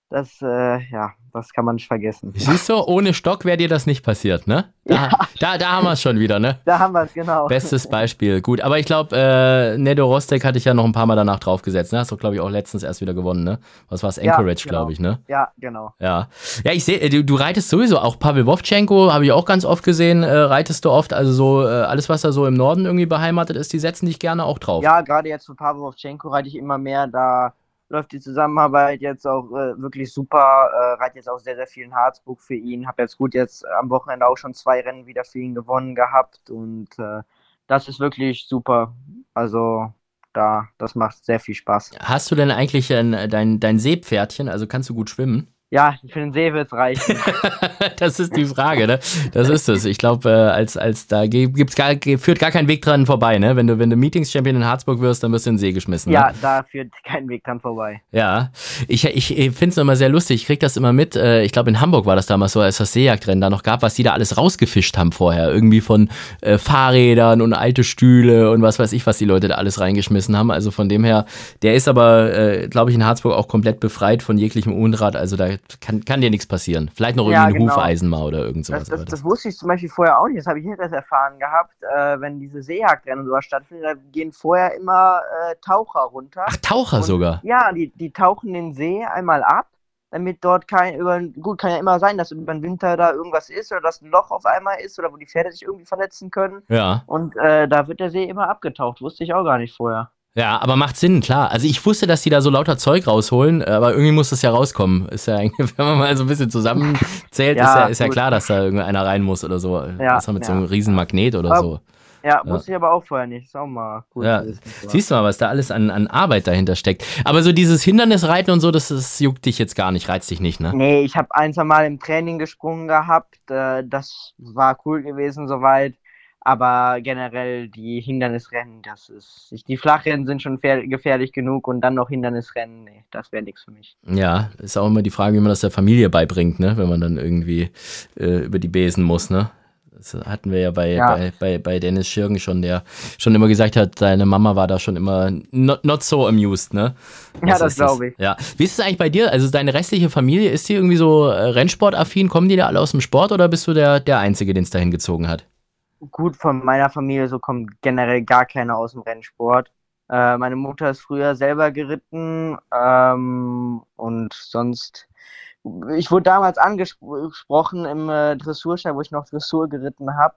das, äh, ja, das kann man nicht vergessen. Siehst du, ohne Stock wäre dir das nicht passiert, ne? Da, da, da haben wir es schon wieder, ne? Da haben wir es, genau. Bestes Beispiel. Gut, aber ich glaube, äh, Nedo Rostek hatte ich ja noch ein paar Mal danach draufgesetzt. Ne? Hast du, glaube ich, auch letztens erst wieder gewonnen, ne? Was war es? Ja, Anchorage, genau. glaube ich, ne? Ja, genau. Ja. Ja, ich sehe, du, du reitest sowieso auch Pavel Wovchenko, habe ich auch ganz oft gesehen, äh, reitest du oft. Also so äh, alles, was da so im Norden irgendwie beheimatet ist, die setzen dich gerne auch drauf. Ja, gerade jetzt für Pavel Wovchenko reite ich immer mehr. Da läuft die Zusammenarbeit jetzt auch äh, wirklich super. Äh, reite jetzt auch sehr, sehr viel in Harzburg für ihn. Habe jetzt gut jetzt am Wochenende auch schon zwei Rennen wieder für ihn gewonnen gehabt. Und äh, das ist wirklich super. Also da, das macht sehr viel Spaß. Hast du denn eigentlich ein, dein, dein Seepferdchen, also kannst du gut schwimmen? Ja, für den See wird's reichen. das ist die Frage, ne? Das ist es. Ich glaube, äh, als, als da gibt's gar, führt gar kein Weg dran vorbei, ne? Wenn du, wenn du Meetings-Champion in Harzburg wirst, dann wirst du in den See geschmissen. Ne? ja, da führt kein Weg dran vorbei. Ja, ich, ich, ich finde es immer sehr lustig. Ich krieg das immer mit. Äh, ich glaube, in Hamburg war das damals so, als das Seejagdrennen da noch gab, was die da alles rausgefischt haben vorher. Irgendwie von äh, Fahrrädern und alte Stühle und was weiß ich, was die Leute da alles reingeschmissen haben. Also von dem her, der ist aber, äh, glaube ich, in Harzburg auch komplett befreit von jeglichem Unrat. Also da kann, kann dir nichts passieren. Vielleicht noch Ja, irgendwie ein genau. Hufeisen mal oder irgend sowas. Das, das, das wusste ich zum Beispiel vorher auch nicht. Das habe ich jetzt erst erfahren gehabt. Äh, wenn diese Seejagdrennen und sowas stattfinden, da gehen vorher immer äh, Taucher runter. Ach, Taucher Und- sogar. Ja, die, die tauchen den See einmal ab, damit dort kein, über, gut, kann ja immer sein, dass über den Winter da irgendwas ist oder dass ein Loch auf einmal ist oder wo die Pferde sich irgendwie verletzen können. Ja. Und äh, da wird der See immer abgetaucht. Wusste ich auch gar nicht vorher. Ja, aber macht Sinn, klar. Also ich wusste, dass die da so lauter Zeug rausholen, aber irgendwie muss das ja rauskommen. Ist ja eigentlich, wenn man mal so ein bisschen zusammenzählt, Ja, ist ja, ist ja klar, dass da irgendeiner rein muss oder so. Ja, das mit so ja. einem riesen Magnet oder Aber- so. Ja, wusste ich aber auch vorher nicht. Ist auch mal gut. Ja. Siehst du mal, was da alles an, an Arbeit dahinter steckt. Aber so dieses Hindernisreiten und so, das, das juckt dich jetzt gar nicht, reizt dich nicht, ne? Nee, ich habe ein, zwei Mal im Training gesprungen gehabt. Äh, das war cool gewesen soweit. Aber generell die Hindernisrennen, das ist. Die Flachrennen sind schon gefährlich genug und dann noch Hindernisrennen, nee, das wäre nichts für mich. Ja, ist auch immer die Frage, wie man das der Familie beibringt, ne? Wenn man dann irgendwie äh, über die Besen muss, ne? Das hatten wir ja bei, Ja. bei, bei, bei Dennis Schirgen schon, der schon immer gesagt hat, seine Mama war da schon immer not, not so amused, ne? Ja, das ist glaube ich. Ja. Wie ist es eigentlich bei dir? Also deine restliche Familie, ist die irgendwie so äh, Rennsportaffin? Kommen die da alle aus dem Sport oder bist du der, der Einzige, den es dahin gezogen hat? Gut, von meiner Familie so kommt generell gar keiner aus dem Rennsport. Äh, meine Mutter ist früher selber geritten ähm, und sonst. Ich wurde damals angesprochen im äh, Dressurschein, wo ich noch Dressur geritten habe,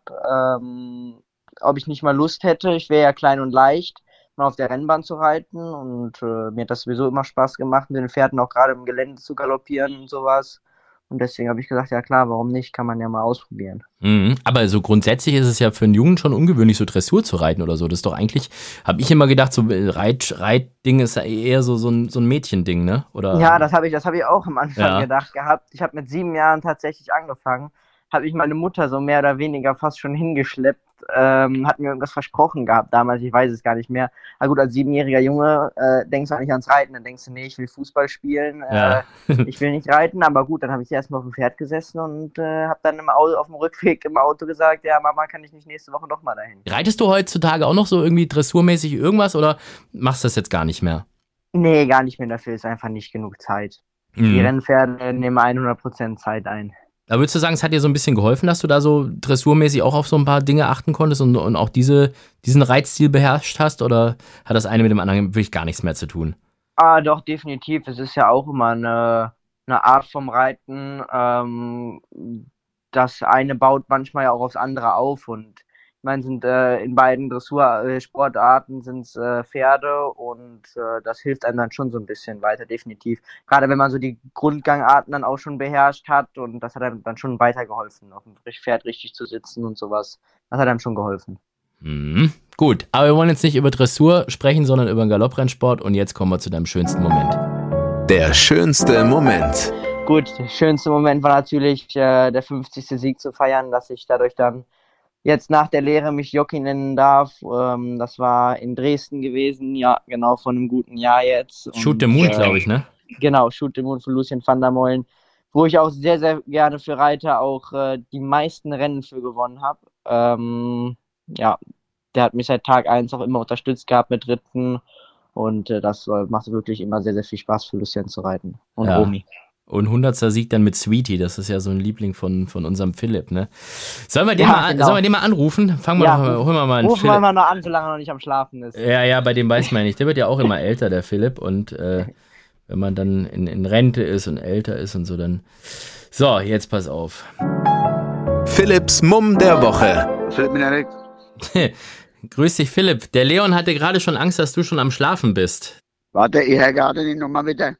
ähm, ob ich nicht mal Lust hätte. Ich wäre ja klein und leicht, mal auf der Rennbahn zu reiten und äh, mir hat das sowieso immer Spaß gemacht, mit den Pferden auch gerade im Gelände zu galoppieren und sowas. Und deswegen habe ich gesagt, ja klar, warum nicht? Kann man ja mal ausprobieren. Mhm. Aber so grundsätzlich ist es ja für einen Jungen schon ungewöhnlich, so Dressur zu reiten oder so. Das ist doch eigentlich, habe ich immer gedacht, so Reit, Reitding ist ja eher so, so, ein, so ein Mädchending, ne? Oder, ja, das habe ich, hab ich auch am Anfang ja. gedacht gehabt. Ich habe mit sieben Jahren tatsächlich angefangen. Habe ich meine Mutter so mehr oder weniger fast schon hingeschleppt ähm, hat mir irgendwas versprochen gehabt damals, ich weiß es gar nicht mehr. Aber gut, als siebenjähriger Junge äh, denkst du auch nicht ans Reiten, dann denkst du, nee, ich will Fußball spielen, äh, ja. ich will nicht reiten, aber gut, dann habe ich erstmal auf dem Pferd gesessen und äh, habe dann im Auto, auf dem Rückweg im Auto gesagt, ja, Mama, kann ich nicht nächste Woche noch mal dahin. Reitest du heutzutage auch noch so irgendwie dressurmäßig irgendwas oder machst du das jetzt gar nicht mehr? Nee, gar nicht mehr, dafür ist einfach nicht genug Zeit. Mhm. Die Rennpferde nehmen 100% Zeit ein. Da würdest du sagen, es hat dir so ein bisschen geholfen, dass du da so dressurmäßig auch auf so ein paar Dinge achten konntest und, und auch diese, diesen Reitstil beherrscht hast? Oder hat das eine mit dem anderen wirklich gar nichts mehr zu tun? Ah, doch, definitiv. Es ist ja auch immer eine, eine Art vom Reiten. Ähm, das eine baut manchmal ja auch aufs andere auf und meine, sind äh, in beiden Dressursportarten sind es äh, Pferde und äh, das hilft einem dann schon so ein bisschen weiter, definitiv. Gerade wenn man so die Grundgangarten dann auch schon beherrscht hat und das hat einem dann schon weitergeholfen, auf dem Pferd richtig zu sitzen und sowas. Das hat einem schon geholfen. Mhm. Gut, aber wir wollen jetzt nicht über Dressur sprechen, sondern über den Galopprennsport und jetzt kommen wir zu deinem schönsten Moment. Der schönste Moment. Gut, der schönste Moment war natürlich äh, der 50. Sieg zu feiern, dass ich dadurch dann jetzt nach der Lehre mich Jockey nennen darf. Ähm, das war in Dresden gewesen, ja, genau, vor einem guten Jahr jetzt. Und, Shoot the Moon, äh, glaube ich, ne? Genau, Shoot the Moon von Lucien van der Molen, wo ich auch sehr, sehr gerne für Reiter auch äh, die meisten Rennen für gewonnen habe. Ähm, ja, der hat mich seit Tag 1 auch immer unterstützt gehabt mit Ritten und äh, das äh, macht wirklich immer sehr, sehr viel Spaß für Lucien zu reiten und ja. Romy. Und 100. Sieg dann mit Sweetie, das ist ja so ein Liebling von, von unserem Philipp, ne? Sollen wir den, ja, mal, genau. sollen wir den mal anrufen? Fangen wir ja, doch, holen wir mal einen Rufen Philipp. wir mal noch an, solange er noch nicht am Schlafen ist. Ja, ja, bei dem weiß man ja nicht. Der wird ja auch immer älter, der Philipp. Und äh, wenn man dann in, in Rente ist und älter ist und so, dann. So, jetzt pass auf. Philipps Mumm der Woche. Philipp Minarik. Grüß dich, Philipp. Der Leon hatte gerade schon Angst, dass du schon am Schlafen bist. Warte, ich höre gerade die Nummer bitte.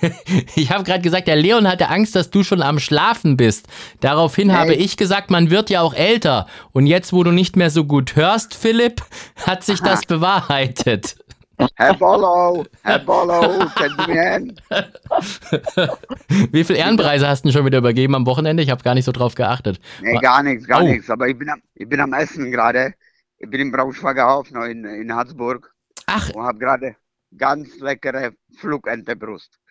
Ich habe gerade gesagt, der Leon hatte Angst, dass du schon am Schlafen bist. Daraufhin hey. habe ich gesagt, man wird ja auch älter. Und jetzt, wo du nicht mehr so gut hörst, Philipp, hat sich das bewahrheitet. Herr Bollo, Herr Bollo, Wie viele Ehrenpreise hast du schon wieder übergeben am Wochenende? Ich habe gar nicht so drauf geachtet. Nee, gar nichts, gar oh. nichts. Aber ich bin am, ich bin am Essen gerade. Ich bin im Braunschweiger Hafen in, in Harzburg. Ach. Und habe gerade ganz leckere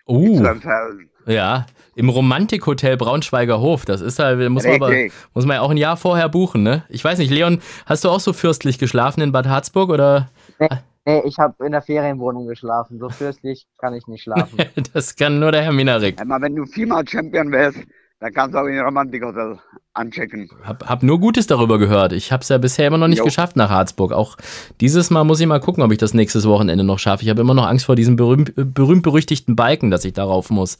Flugentebrust. Uh, ja, im Romantikhotel Braunschweiger Hof. Das ist halt, muss man, aber, muss man ja auch ein Jahr vorher buchen, ne? Ich weiß nicht, Leon, hast du auch so fürstlich geschlafen in Bad Harzburg oder? Nee, nee ich habe in der Ferienwohnung geschlafen. So fürstlich kann ich nicht schlafen. das kann nur der Herr Minarik. Aber wenn du viermal Champion wärst, dann kannst du auch in Romantikhotel anchecken. Hab, hab nur Gutes darüber gehört. Ich habe es ja bisher immer noch nicht jo. geschafft nach Harzburg. Auch dieses Mal muss ich mal gucken, ob ich das nächstes Wochenende noch schaffe. Ich habe immer noch Angst vor diesem berühmt, berühmt-berüchtigten Balken, dass ich darauf muss.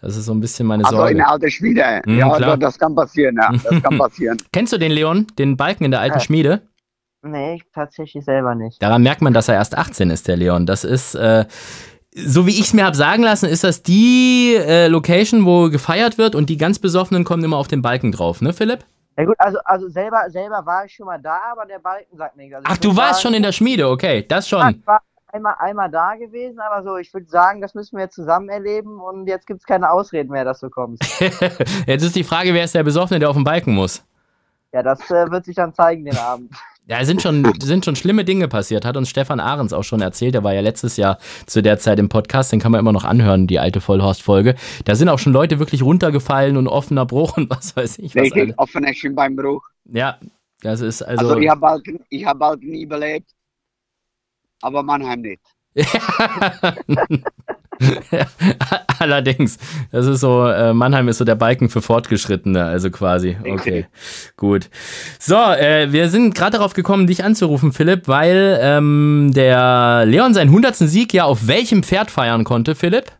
Das ist so ein bisschen meine also Sorge. Also in der alten Schmiede. Mhm, ja, klar. das kann passieren. Ja, das kann passieren. Kennst du den Leon, den Balken in der alten ja. Schmiede? Nee, tatsächlich selber nicht. Daran merkt man, dass er erst 18 ist, der Leon. Das ist, äh, so wie ich es mir habe sagen lassen, ist das die äh, Location, wo gefeiert wird und die ganz Besoffenen kommen immer auf den Balken drauf, ne, Philipp? Ja gut, also, also selber, selber war ich schon mal da, aber der Balken sagt nichts. Also Ach, du warst sagen, schon in der Schmiede, okay, das schon. Ja, ich war einmal, einmal da gewesen, aber so, ich würde sagen, das müssen wir jetzt zusammen erleben und jetzt gibt es keine Ausreden mehr, dass du kommst. jetzt ist die Frage, wer ist der Besoffene, der auf den Balken muss? Ja, das äh, wird sich dann zeigen den Abend. Ja, sind schon, sind schon schlimme Dinge passiert, hat uns Stefan Ahrens auch schon erzählt. Der war ja letztes Jahr zu der Zeit im Podcast, den kann man immer noch anhören, die alte Vollhorst-Folge. Da sind auch schon Leute wirklich runtergefallen und offener Bruch und was weiß ich. Was Richtig, offener Schienbeinbruch. Ja, das ist also. Also, ich habe bald, ich hab bald nie überlebt, aber Mannheim nicht. allerdings. Das ist so, äh, Mannheim ist so der Balken für Fortgeschrittene, also quasi. Okay, gut. So, äh, wir sind gerade darauf gekommen, dich anzurufen, Philipp, weil ähm, der Leon seinen 100. Sieg ja auf welchem Pferd feiern konnte, Philipp?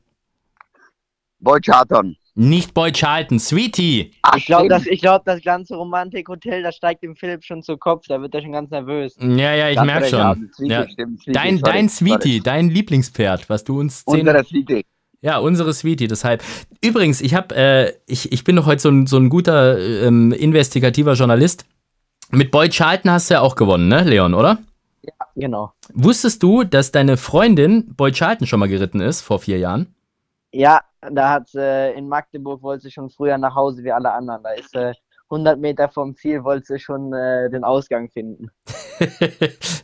Boy Charlton. Nicht Boy Charlton, Sweetie. Ach, ich glaube, das, glaub, das ganze Romantik-Hotel, da steigt dem Philipp schon zu Kopf, da wird er schon ganz nervös. Ja, ja, ich merke schon. Ja. Dein, dein Sweetie, dein Lieblingspferd, was du uns zehn... Unsere Sweetie. Ja, unsere Sweetie, deshalb. Übrigens, ich habe, äh, ich, ich bin doch heute so ein, so ein guter ähm, investigativer Journalist. Mit Boy Charlton hast du ja auch gewonnen, ne, Leon, oder? Ja, genau. Wusstest du, dass deine Freundin Boy Charlton schon mal geritten ist, vor vier Jahren? Ja, da hat äh, in Magdeburg wollte sie schon früher nach Hause wie alle anderen. Da ist äh, 100 Meter vom Ziel wollte sie schon äh, den Ausgang finden.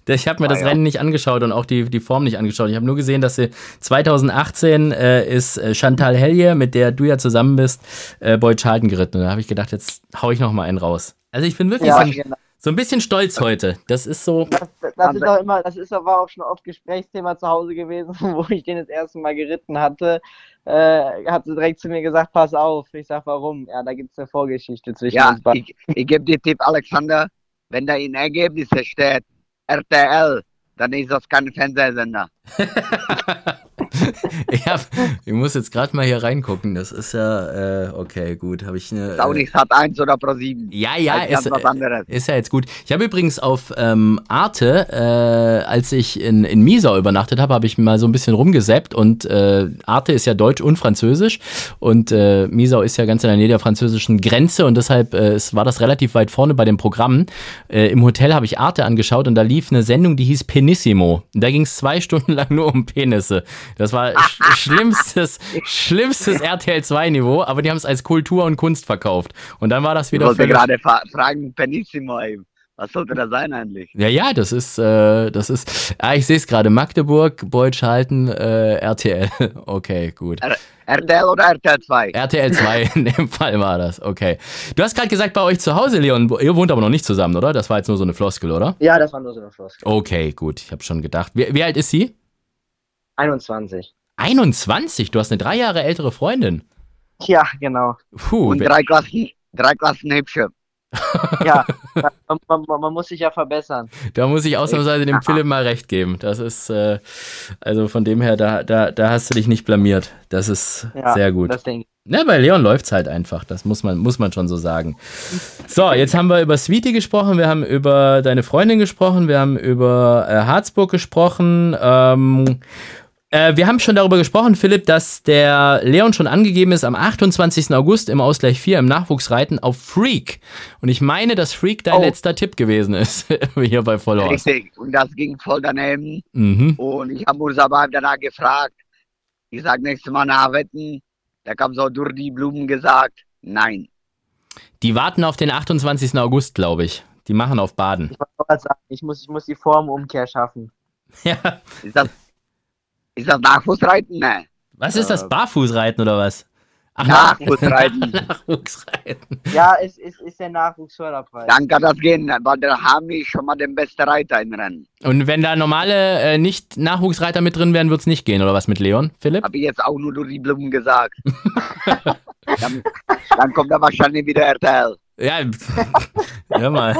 ich habe mir ah, das ja. Rennen nicht angeschaut und auch die, die Form nicht angeschaut. Ich habe nur gesehen, dass sie 2018 äh, ist äh, Chantal Hellier, mit der du ja zusammen bist, äh, Boy Charlton geritten. Und da habe ich gedacht, jetzt hau ich noch mal einen raus. Also ich bin wirklich ja, genau. So, ein bisschen stolz heute. Das ist so. Das, das ist auch immer, das ist aber auch schon oft Gesprächsthema zu Hause gewesen, wo ich den das erste Mal geritten hatte äh, hat sie direkt zu mir gesagt, pass auf. Ich sag, warum? Ja, da gibt es eine Vorgeschichte zwischen ja, uns beiden. Ich, ich gebe dir Tipp, Alexander, wenn da in Ergebnisse steht RTL, dann ist das kein Fernsehsender. ich, hab, ich muss jetzt gerade mal hier reingucken. Das ist ja, äh, okay, gut. Habe ich eine. Auch nicht Sat 1 oder Pro 7. Ja, ja, ist, ist ja jetzt gut. Ich habe übrigens auf ähm, Arte, äh, als ich in, in Misau übernachtet habe, habe ich mal so ein bisschen rumgesäppt und äh, Arte ist ja Deutsch und Französisch und äh, Misau ist ja ganz in der Nähe der französischen Grenze und deshalb äh, es war das relativ weit vorne bei den Programmen. Äh, Im Hotel habe ich Arte angeschaut und da lief eine Sendung, die hieß Penissimo. Da ging es zwei Stunden lang nur um Penisse. Das war sch schlimmstes, schlimmstes RTL 2 Niveau, aber die haben es als Kultur und Kunst verkauft. Und dann war das wieder. Ich wollte gerade fragen, Penissimo eben. Was sollte das sein eigentlich? Ja, ja, das ist, äh, das ist, ah, ich sehe es gerade, Magdeburg, Beutschalten, äh, RTL. Okay, gut. R RTL oder RTL 2? RTL 2, in dem Fall war das, okay. Du hast gerade gesagt, bei euch zu Hause, Leon, ihr wohnt aber noch nicht zusammen, oder? Das war jetzt nur so eine Floskel, oder? Ja, das war nur so eine Floskel. Okay, gut, ich habe schon gedacht. Wie, wie alt ist sie? 21. 21? Du hast eine drei Jahre ältere Freundin. Ja, genau. Puh, Und drei Klassen, drei Klassen hübscher. ja, man, man, man, muss sich ja verbessern. Da muss ich ausnahmsweise dem Philipp mal recht geben. Das ist, äh, also von dem her, da, da, da hast du dich nicht blamiert. Das ist ja, sehr gut. Das denke ich. Ja, bei Leon läuft es halt einfach. Das muss man, muss man schon so sagen. So, jetzt haben wir über Sweetie gesprochen, wir haben über deine Freundin gesprochen, wir haben über äh, Harzburg gesprochen. Ähm, äh, wir haben schon darüber gesprochen, Philipp, dass der Leon schon angegeben ist am 28. August im Ausgleich 4 im Nachwuchsreiten auf Freak. Und ich meine, dass Freak dein oh. letzter Tipp gewesen ist hier bei Vollhorst. Richtig, und das ging voll daneben. Mhm. Und ich habe Mursabab danach gefragt. Ich sage nächstes Mal nachwetten. Da kam so durch die Blumen gesagt, nein. Die warten auf den 28. August, glaube ich. Die machen auf Baden. Ich, muss, ich muss die Formumkehr schaffen. Ja. Ist das ist das Nachwuchsreiten? Ne. Was ist das? Barfußreiten oder was? Ach, Nachwuchsreiten. Nachwuchsreiten. Ja, es ist, ist der Nachwuchsförderpreis. Dann kann das gehen, weil da haben wir schon mal den besten Reiter im Rennen. Und wenn da normale äh, nicht Nachwuchsreiter mit drin wären, wird es nicht gehen, oder was mit Leon, Philipp? Habe ich jetzt auch nur durch die Blumen gesagt. dann, dann kommt da wahrscheinlich wieder RTL. Ja, hör mal.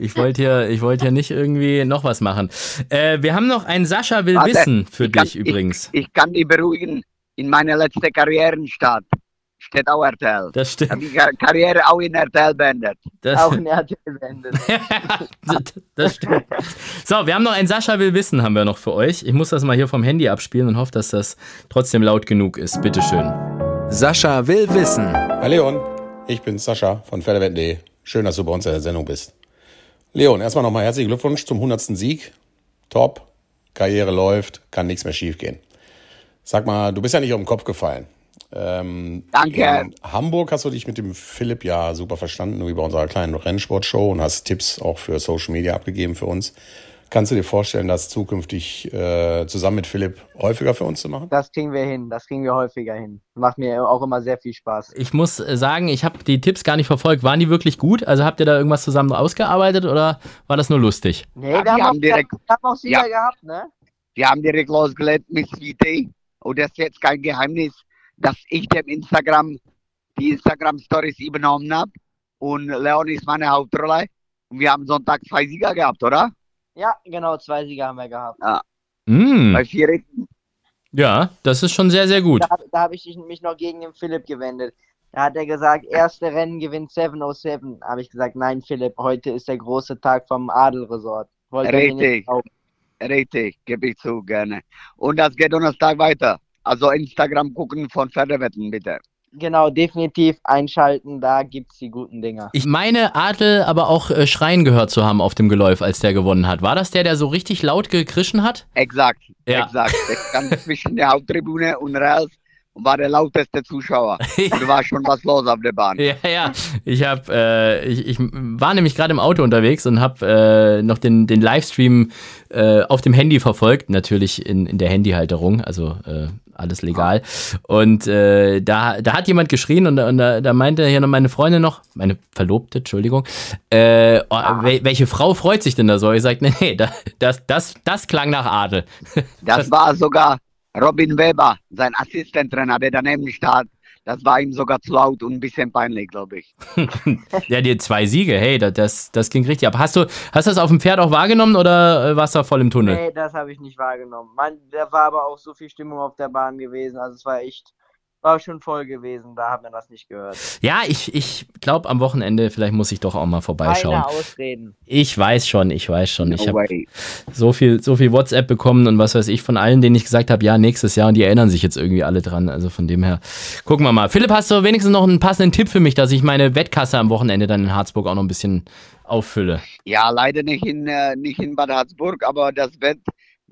Ich wollte hier, ich wollte hier nicht irgendwie noch was machen. Äh, wir haben noch einen Sascha will Warte, wissen für dich kann, übrigens. Ich, ich, kann dich beruhigen. In meiner letzten Karrierenstadt steht auch RTL. Das stimmt. Habe die Karriere auch in RTL beendet. Das auch in RTL beendet. das stimmt. So, wir haben noch einen Sascha will wissen, haben wir noch für euch. Ich muss das mal hier vom Handy abspielen und hoffe, dass das trotzdem laut genug ist. Bitteschön. Sascha will wissen. Hi Leon, ich bin Sascha von Pferdewetten.de. Schön, dass du bei uns in der Sendung bist. Leon, erstmal nochmal herzlichen Glückwunsch zum 100. Sieg. Top, Karriere läuft, kann nichts mehr schiefgehen. Sag mal, du bist ja nicht auf den Kopf gefallen. Ähm, Danke. In Hamburg hast du dich mit dem Philipp ja super verstanden, wie bei unserer kleinen Rennsportshow und hast Tipps auch für Social Media abgegeben für uns. Kannst du dir vorstellen, das zukünftig äh, zusammen mit Philipp häufiger für uns zu machen? Das kriegen wir hin, das kriegen wir häufiger hin. Macht mir auch immer sehr viel Spaß. Ich muss äh, sagen, ich habe die Tipps gar nicht verfolgt. Waren die wirklich gut? Also habt ihr da irgendwas zusammen ausgearbeitet oder war das nur lustig? Nee, ja, wir, haben, haben direkt, wir haben auch Sieger ja. gehabt, ne? Wir haben direkt losgelegt mit Sweetie. Und das ist jetzt kein Geheimnis. dass ich dem Instagram die Instagram Stories übernommen habe und Leon ist meine Hauptrolle. Und wir haben Sonntag zwei Sieger gehabt, oder? Ja, genau, zwei Sieger haben wir gehabt. Ja. Mm. Bei vier Ritten. Ja, das ist schon sehr, sehr gut. Da, da habe ich mich noch gegen den Philipp gewendet. Da hat er gesagt, erste Rennen gewinnt 707. Habe ich gesagt, nein, Philipp, heute ist der große Tag vom Adelresort. Wollte Richtig. Richtig, gebe ich zu, gerne. Und das geht Donnerstag weiter. Also Instagram gucken von Pferdewetten, bitte. Genau, definitiv einschalten, da gibt's die guten Dinger. Ich meine, Adel aber auch äh, schreien gehört zu haben auf dem Geläuf, als der gewonnen hat. War das der, der so richtig laut gekrischen hat? Exakt, Ja. exakt. Der stand zwischen der Haupttribüne und Rails und war der lauteste Zuschauer. Und war schon was los auf der Bahn. Ja, ja. Ich hab, äh, ich, ich war nämlich gerade im Auto unterwegs und habe äh, noch den, den Livestream äh, auf dem Handy verfolgt, natürlich in, in der Handyhalterung, also äh, alles legal. Und äh, da, da hat jemand geschrien und, und da, da meinte hier noch meine Freundin noch, meine Verlobte, Entschuldigung, äh, oh, wel, welche Frau freut sich denn da so? Ich sag, nee, nee, da- das, das, das klang nach Adel. Das war sogar Robin Weber, sein Assistenttrainer, der daneben stand. Das war ihm sogar zu laut und ein bisschen peinlich, glaube ich. Ja, die zwei Siege, hey, das, das, ging richtig ab. Hast du, hast du das auf dem Pferd auch wahrgenommen oder äh, warst du da voll im Tunnel? Nee, das habe ich nicht wahrgenommen. Man, da war aber auch so viel Stimmung auf der Bahn gewesen. Also es war echt, war schon voll gewesen. Da hat man das nicht gehört. Ja, ich, ich glaube am Wochenende, vielleicht muss ich doch auch mal vorbeischauen. Keine Ausreden. Ich weiß schon, ich weiß schon. Ich No habe way. so viel, so viel WhatsApp bekommen und was weiß ich von allen, denen ich gesagt habe, ja, nächstes Jahr und die erinnern sich jetzt irgendwie alle dran. Also von dem her, gucken wir mal. Philipp, hast du wenigstens noch einen passenden Tipp für mich, dass ich meine Wettkasse am Wochenende dann in Harzburg auch noch ein bisschen auffülle? Ja, leider nicht in, äh, nicht in Bad Harzburg, aber das wird,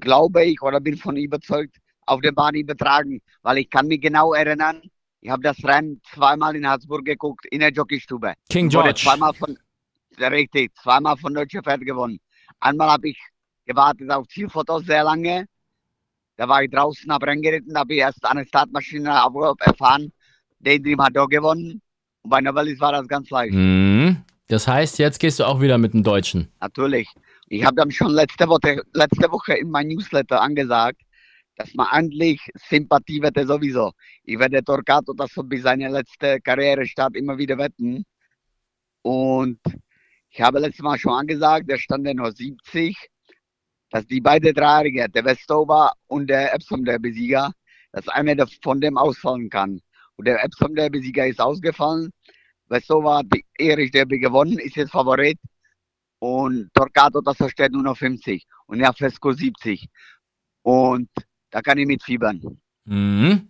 glaube ich, oder bin von überzeugt, auf der Bahn übertragen, weil ich kann mich genau erinnern, ich habe das Rennen zweimal in Harzburg geguckt, in der Jockeystube. King George. zweimal von, richtig, zweimal von Deutsche Pferd gewonnen. Einmal habe ich gewartet auf Zielfotos sehr lange. Da war ich draußen, habe reingeritten, habe ich erst der Startmaschine erfahren. Daydream hat auch gewonnen. Und bei Novellis war das ganz leicht. Hm. Das heißt, jetzt gehst du auch wieder mit dem Deutschen. Natürlich. Ich habe dann schon letzte Woche, letzte Woche in meinem Newsletter angesagt, dass man endlich Sympathie wette sowieso. Ich werde Torquato das so bis seine letzte Karrierestart immer wieder wetten. Und ich habe letztes Mal schon angesagt, der stand ja nur 70, dass die beiden Dreijährige, der Westover und der Epsom Derby Sieger, dass einer der- von dem ausfallen kann. Und der Epsom Derby Sieger ist ausgefallen. Westover hat die Erich Derby gewonnen, ist jetzt Favorit. Und Torquato, das steht nur noch 50. Und ja, Fresco 70. Und da kann ich mitfiebern. Mhm.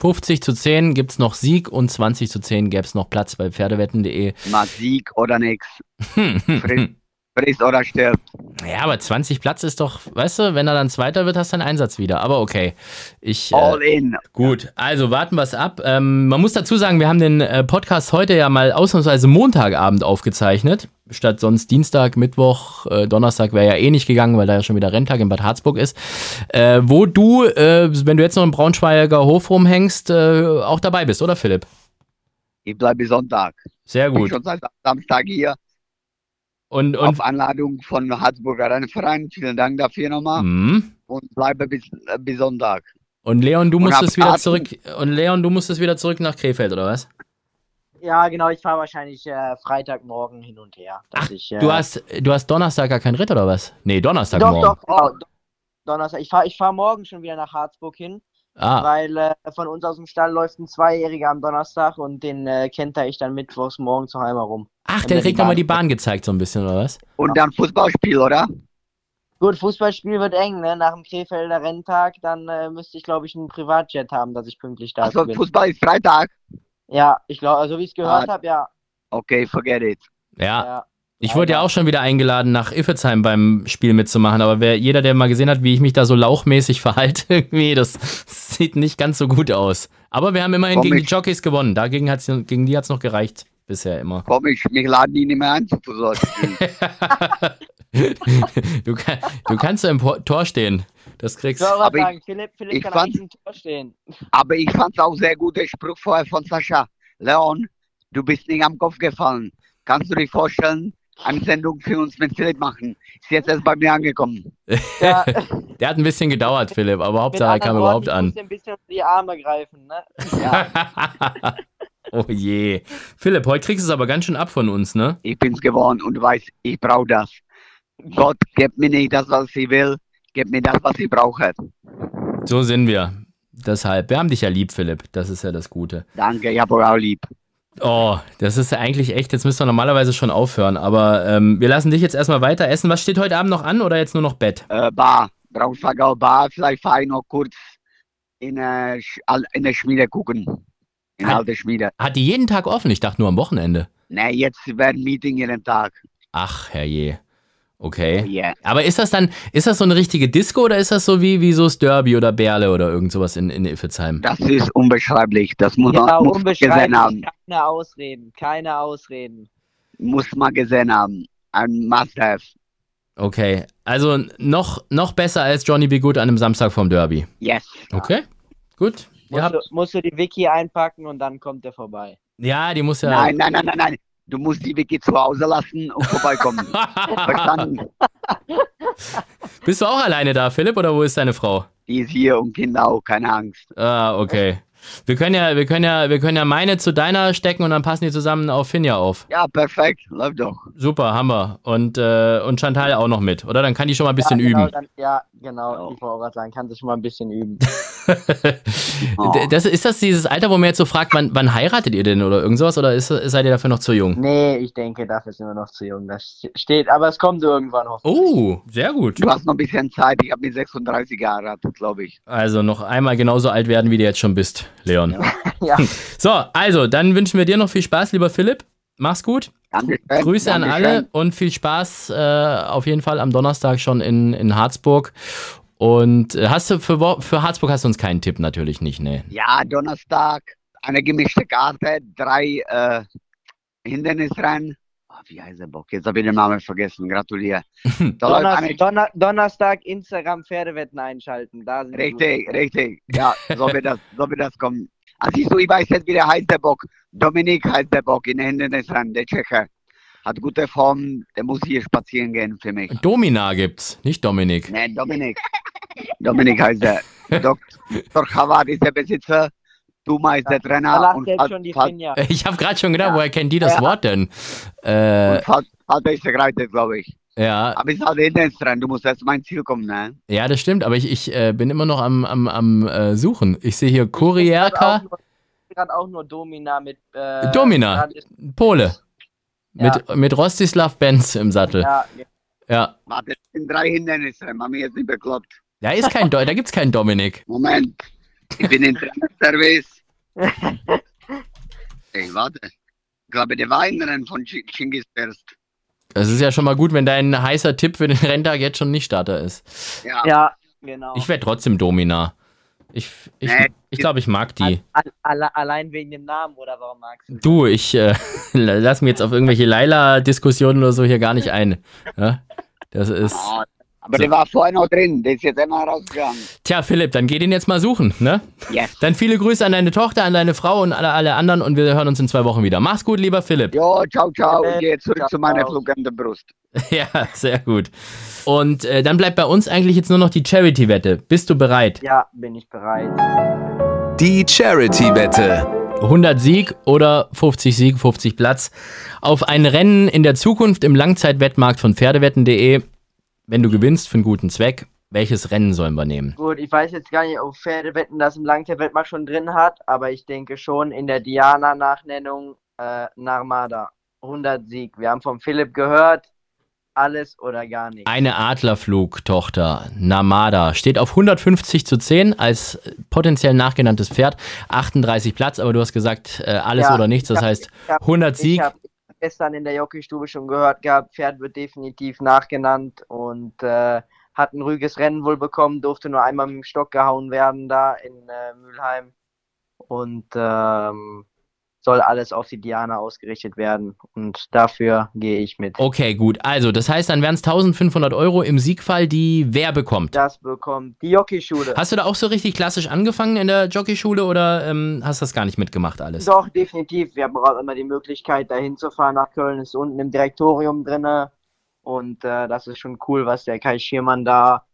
50 zu 10 gibt es noch Sieg und 20 zu 10 gäbe es noch Platz bei pferdewetten.de. Mal Sieg oder nix. Friss, friss oder stirbt. Ja, aber 20 Platz ist doch, weißt du, wenn er dann Zweiter wird, hast du einen Einsatz wieder. Aber okay. Ich, äh, All in. gut, also warten wir es ab. Ähm, man muss dazu sagen, wir haben den äh, Podcast heute ja mal ausnahmsweise Montagabend aufgezeichnet. Statt sonst Dienstag, Mittwoch, äh, Donnerstag wäre ja eh nicht gegangen, weil da ja schon wieder Renntag in Bad Harzburg ist. Äh, wo du, äh, wenn du jetzt noch im Braunschweiger Hof rumhängst, äh, auch dabei bist, oder Philipp? Ich bleibe bis Sonntag. Sehr Ich bin gut. schon seit Samstag hier. Und, und auf Anladung von Harzburger Rennverein. Vielen Dank dafür nochmal. Mhm. Und bleibe bis, äh, bis Sonntag. Und Leon, du musstest wieder zurück. Und Leon, du musstest wieder zurück nach Krefeld, oder was? Ja, genau, ich fahre wahrscheinlich äh, Freitagmorgen hin und her. Dass Ach, ich, äh, Du hast, du hast Donnerstag gar keinen Ritt, oder was? Nee, doch, Donnerstagmorgen. doch, genau, Don- Donnerstag. Ich fahre ich fahr morgen schon wieder nach Harzburg hin, Ah, weil äh, von uns aus dem Stall läuft ein Zweijähriger am Donnerstag und den äh, kenter ich dann mittwochs morgens noch einmal rum. ach, der wir die kriegt nochmal Bahn- die Bahn gezeigt, so ein bisschen, oder was? Und dann Fußballspiel, oder? Gut, Fußballspiel wird eng, ne? Nach dem Krefelder Renntag, dann äh, müsste ich, glaube ich, einen Privatjet haben, dass ich pünktlich da Also bin. Fußball ist Freitag. Ja, ich glaube, also wie ich es gehört Ah. habe, ja. Okay, forget it. Ja. ja. Ich wurde ja auch schon wieder eingeladen, nach Iffezheim beim Spiel mitzumachen, aber wer, jeder, der mal gesehen hat, wie ich mich da so lauchmäßig verhalte, irgendwie, das sieht nicht ganz so gut aus. Aber wir haben immerhin Komm, gegen die ich- Jockeys gewonnen. Dagegen hat's, gegen die hat es noch gereicht. Bisher immer. Komm, ich, mich laden die nicht mehr ein zu solchen du, kann, du kannst ja im Tor stehen. Das kriegst Ich wollte Aber ich- Philipp, Philipp ich kann fand- ein Tor stehen. Aber ich fand es auch sehr gut, der Spruch vorher von Sascha. Leon, du bist nicht am Kopf gefallen. Kannst du dir vorstellen, eine Sendung für uns mit Philipp machen. Ist jetzt erst bei mir angekommen. Ja, Der hat ein bisschen gedauert, Philipp, aber Hauptsache er kam überhaupt Worten, ich an. dir ein bisschen die Arme greifen, ne? Ja, oh je. Philipp, heute kriegst du es aber ganz schön ab von uns, ne? Ich bin's geworden und du weißt, ich brauche das. Gott gibt mir nicht das, was ich will, gibt mir das, was ich brauche. So sind wir. Deshalb, wir haben dich ja lieb, Philipp. Das ist ja das Gute. Danke, ich hab euch auch lieb. Oh, das ist ja eigentlich echt, jetzt müssen wir normalerweise schon aufhören, aber ähm, wir lassen dich jetzt erstmal weiter essen. Was steht heute Abend noch an oder jetzt nur noch Bett? Äh, Bar, Braunschweigau Bar, vielleicht fahre ich noch kurz in eine, Al- in eine Schmiede gucken. In Ah. alte Schmiede. Hat die jeden Tag offen? Ich dachte nur am Wochenende. Ne, jetzt werden Meeting jeden Tag. Ach, herrje. Okay. Yeah. Aber ist das dann, ist das so eine richtige Disco oder ist das so wie, wie so das Derby oder Berle oder irgend sowas in, in Iffelsheim? Das ist unbeschreiblich. Das muss ja man muss gesehen unbeschreiblich. haben. Keine Ausreden, keine Ausreden. Muss man gesehen haben. Ein Must-Have. Okay. Also noch, noch besser als Johnny B. Good an einem Samstag vom Derby. Yes. Okay. Gut. Musst, du, musst du die Wiki einpacken und dann kommt er vorbei. ja, die muss ja. Nein, nein, nein, nein, nein. Du musst die Vicky zu Hause lassen und vorbeikommen. Verstanden? Bist du auch alleine da, Philipp, oder wo ist deine Frau? Die ist hier und Kinder auch, keine Angst. Ah, okay. Wir können ja, wir können ja, wir können ja meine zu deiner stecken und dann passen die zusammen auf Finja auf. Ja, perfekt. Läuft doch. Super, haben wir. Und, äh, und Chantal auch noch mit, oder? Dann kann die schon mal ein bisschen ja, genau, üben. Dann, ja, genau. Ja. Ich wollte gerade sagen, kannst du schon mal ein bisschen üben. Oh. Das, ist das dieses Alter, wo man jetzt so fragt, wann, wann heiratet ihr denn oder irgend sowas? Oder ist, seid ihr dafür noch zu jung? Nee, ich denke, dafür sind wir noch zu jung. Das steht, aber es kommt irgendwann hoffentlich. Oh, sehr gut. Du hast noch ein bisschen Zeit. Ich habe mit 36 geheiratet, glaube ich. Also noch einmal genauso alt werden, wie du jetzt schon bist, Leon. Ja. So, also, dann wünschen wir dir noch viel Spaß, lieber Philipp. Mach's gut. Dankeschön. Grüße an Dankeschön. alle und viel Spaß äh, auf jeden Fall am Donnerstag schon in, in Harzburg. Und äh, hast du für, für Harzburg hast du uns keinen Tipp natürlich nicht, ne? Ja, Donnerstag, eine gemischte Karte, drei äh, Hindernisrennen. Wie heißt der Bock? Jetzt habe ich den Namen vergessen. Gratuliere. Läuft Donner Donnerstag Instagram Pferdewetten einschalten. Da sind richtig, richtig. Ja, so wird das, so wird das kommen. Ah, siehst du, ich weiß jetzt, wie der heißt, der Bock. Dominik heißt der Bock in der Hindernisrennen, der Tscheche. Hat gute Form, der muss hier spazieren gehen für mich. Domina gibt's, nicht Dominik. Nee, Dominik. Dominik heißt der. Dr. Chavard ist der Besitzer. Duma ist der Trainer. Und jetzt Fal- schon die Finja. Ich habe gerade schon gedacht, Ja. woher kennt die das Ja. Wort denn? Äh, Falter ist der Greite, glaube ich. ja, Aber ist halt Hindernisrennen. Du musst erst mein Ziel kommen, ne? ja, das stimmt, aber ich, ich äh, bin immer noch am, am, am äh, Suchen. Ich sehe hier Ich Kurierka, gerade auch nur Domina mit. Äh, Domina. Pole. Ja. Mit, mit Rostislav Benz im Sattel. Ja, Ja. Warte, es sind drei Hindernisse. Mach mich jetzt nicht bekloppt. Da ist kein Do da gibt's keinen Dominik. Moment. Ich bin in Service. Ey, warte. Ich glaube, der war in Rennen von Chi- Chingis Perst. Das ist ja schon mal gut, wenn dein heißer Tipp für den Renntag jetzt schon nicht Starter ist. Ja. ja, genau. Ich wäre trotzdem Domina. Ich, ich, Nee. ich glaube, ich mag die. Al- alle- allein wegen dem Namen oder warum magst du? Du, ich äh, lass mir jetzt auf irgendwelche Laila-Diskussionen oder so hier gar nicht ein. Ja? Das ist. Oh, aber So. der war vorher noch drin. Der ist jetzt einmal rausgegangen. Tja, Philipp, dann geh den jetzt mal suchen, ne? Yes. Dann viele Grüße an deine Tochter, an deine Frau und alle, alle anderen und wir hören uns in zwei Wochen wieder. Mach's gut, lieber Philipp. Jo, ciao, ciao. Ich gehe zurück ciao, zu meiner ciao. fluggenden Brust. Ja, sehr gut. Und äh, dann bleibt bei uns eigentlich jetzt nur noch die Charity-Wette. Bist du bereit? Ja, bin ich bereit. Die Charity-Wette. 100 Sieg oder 50 Sieg, 50 Platz auf ein Rennen in der Zukunft im Langzeitwettmarkt von Pferdewetten.de. Wenn du gewinnst für einen guten Zweck, welches Rennen sollen wir nehmen? Gut, ich weiß jetzt gar nicht, ob Pferdewetten das im Langzeitwettmarkt schon drin hat, aber ich denke schon in der Diana-Nachnennung äh, Narmada. 100 Sieg. Wir haben vom Philipp gehört, alles oder gar nichts. Eine Adlerflugtochter, Namada, steht auf 150 zu 10 als potenziell nachgenanntes Pferd. 38 Platz, aber du hast gesagt, äh, alles Ja, oder nichts. Das ich hab- heißt, ich hab- 100 Ich Sieg. habe gestern in der Jockeystube schon gehört gehabt, Pferd wird definitiv nachgenannt und äh, hat ein ruhiges Rennen wohl bekommen, durfte nur einmal mit dem Stock gehauen werden da in äh, Mülheim. Und ähm, soll alles auf die Diana ausgerichtet werden. Und dafür gehe ich mit. Okay, gut. Also, das heißt, dann wären es 1500 Euro im Siegfall, die wer bekommt? Das bekommt die Jockeyschule. Hast du da auch so richtig klassisch angefangen in der Jockeyschule oder ähm, hast du das gar nicht mitgemacht alles? Doch, definitiv. Wir haben auch immer die Möglichkeit, da hinzufahren nach Köln. Ist unten im Direktorium drin. Und äh, das ist schon cool, was der Kai Schiermann da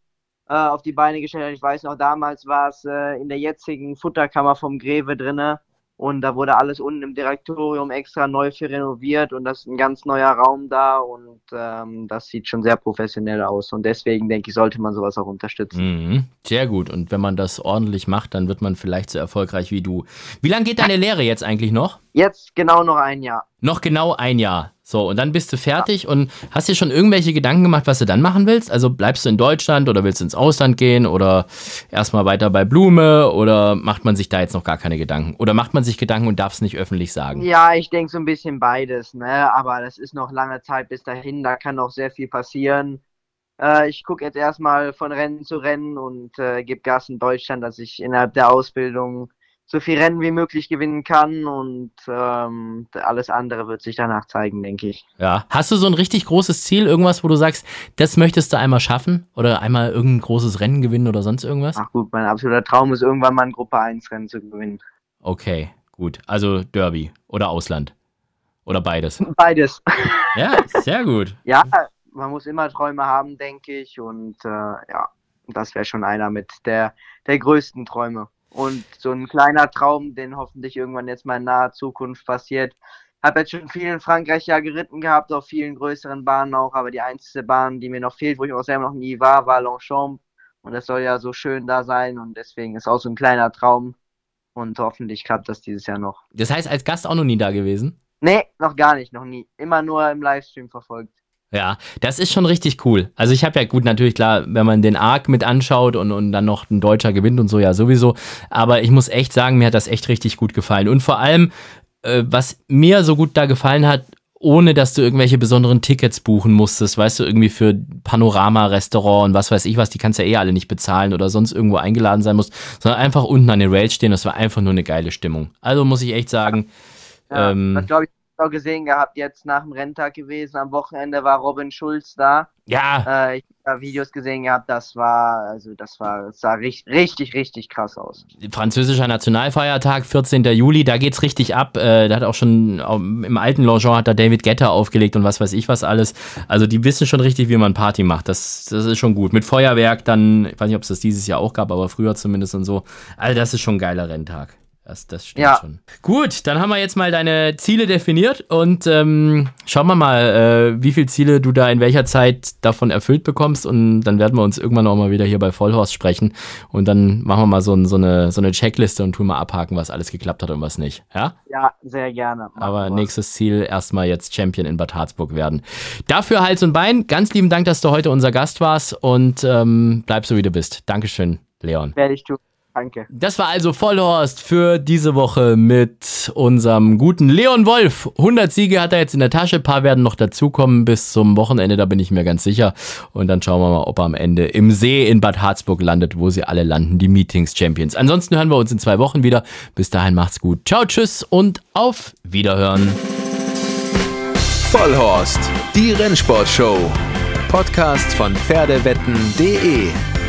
äh, auf die Beine gestellt hat. Ich weiß noch, damals war es äh, in der jetzigen Futterkammer vom Greve drinne und da wurde alles unten im Direktorium extra neu für renoviert und das ist ein ganz neuer Raum da und ähm, das sieht schon sehr professionell aus. Und deswegen denke ich, sollte man sowas auch unterstützen. Mhm, sehr gut. Und wenn man das ordentlich macht, dann wird man vielleicht so erfolgreich wie du. Wie lange geht deine Lehre jetzt eigentlich noch? Jetzt genau noch ein Jahr. Noch genau ein Jahr. So, und dann bist du fertig und hast dir schon irgendwelche Gedanken gemacht, was du dann machen willst? Also bleibst du in Deutschland oder willst du ins Ausland gehen oder erstmal weiter bei Blume oder macht man sich da jetzt noch gar keine Gedanken? Oder macht man sich Gedanken und darf es nicht öffentlich sagen? Ja, ich denke so ein bisschen beides, ne? Aber das ist noch lange Zeit bis dahin, da kann noch sehr viel passieren. Äh, ich gucke jetzt erstmal von Rennen zu Rennen und äh, gebe Gas in Deutschland, dass ich innerhalb der Ausbildung so viel Rennen wie möglich gewinnen kann und ähm, alles andere wird sich danach zeigen, denke ich. Ja. Hast du so ein richtig großes Ziel, irgendwas, wo du sagst, das möchtest du einmal schaffen oder einmal irgendein großes Rennen gewinnen oder sonst irgendwas? Ach gut, mein absoluter Traum ist irgendwann mal ein Gruppe 1 Rennen zu gewinnen. Okay, gut. Also Derby oder Ausland oder beides? Beides. Ja, sehr gut. ja, man muss immer Träume haben, denke ich und äh, ja, das wäre schon einer mit der, der größten Träume. Und so ein kleiner Traum, den hoffentlich irgendwann jetzt mal in naher Zukunft passiert. Habe jetzt schon viel in Frankreich ja geritten gehabt, auf vielen größeren Bahnen auch, aber die einzige Bahn, die mir noch fehlt, wo ich auch selber noch nie war, war Longchamp. Und das soll ja so schön da sein und deswegen ist auch so ein kleiner Traum. Und hoffentlich klappt das dieses Jahr noch. Das heißt, als Gast auch noch nie da gewesen? Nee, noch gar nicht, noch nie. Immer nur im Livestream verfolgt. Ja, das ist schon richtig cool. Also ich habe ja gut, natürlich klar, wenn man den Arc mit anschaut und, und dann noch ein Deutscher gewinnt und so, ja sowieso. Aber ich muss echt sagen, mir hat das echt richtig gut gefallen. Und vor allem, äh, was mir so gut da gefallen hat, ohne dass du irgendwelche besonderen Tickets buchen musstest, weißt du, irgendwie für Panorama-Restaurant und was weiß ich was, die kannst du ja eh alle nicht bezahlen oder sonst irgendwo eingeladen sein musst, sondern einfach unten an den Rails stehen. Das war einfach nur eine geile Stimmung. Also muss ich echt sagen. Ja, ähm, das glaube ich auch gesehen gehabt, jetzt nach dem Renntag gewesen. Am Wochenende war Robin Schulz da. Ja. Äh, ich habe Videos gesehen gehabt, das war, also das war, das sah richtig, richtig, richtig krass aus. Französischer Nationalfeiertag, 14. Juli, da geht's richtig ab. Äh, da hat auch schon im alten Longchamp hat da David Getter aufgelegt und was weiß ich was alles. Also die wissen schon richtig, wie man Party macht. Das, das ist schon gut. Mit Feuerwerk dann, ich weiß nicht, ob es das dieses Jahr auch gab, aber früher zumindest und so. Also das ist schon ein geiler Renntag. Das, das stimmt ja. schon. Gut, dann haben wir jetzt mal deine Ziele definiert und ähm, schauen wir mal, äh, wie viele Ziele du da in welcher Zeit davon erfüllt bekommst und dann werden wir uns irgendwann auch mal wieder hier bei Vollhorst sprechen und dann machen wir mal so, so, eine, so eine Checkliste und tun mal abhaken, was alles geklappt hat und was nicht. Ja? Ja, sehr gerne. Aber nächstes Ziel erstmal jetzt Champion in Bad Harzburg werden. Dafür Hals und Bein. Ganz lieben Dank, dass du heute unser Gast warst und ähm, bleib so, wie du bist. Dankeschön, Leon. Werde ich tun. Danke. Das war also Vollhorst für diese Woche mit unserem guten Leon Wolf. 100 Siege hat er jetzt in der Tasche. Ein paar werden noch dazukommen bis zum Wochenende, da bin ich mir ganz sicher. Und dann schauen wir mal, ob er am Ende im See in Bad Harzburg landet, wo sie alle landen, die Meetings Champions. Ansonsten hören wir uns in zwei Wochen wieder. Bis dahin macht's gut. Ciao, tschüss und auf Wiederhören. Vollhorst, die Rennsportshow. Podcast von Pferdewetten.de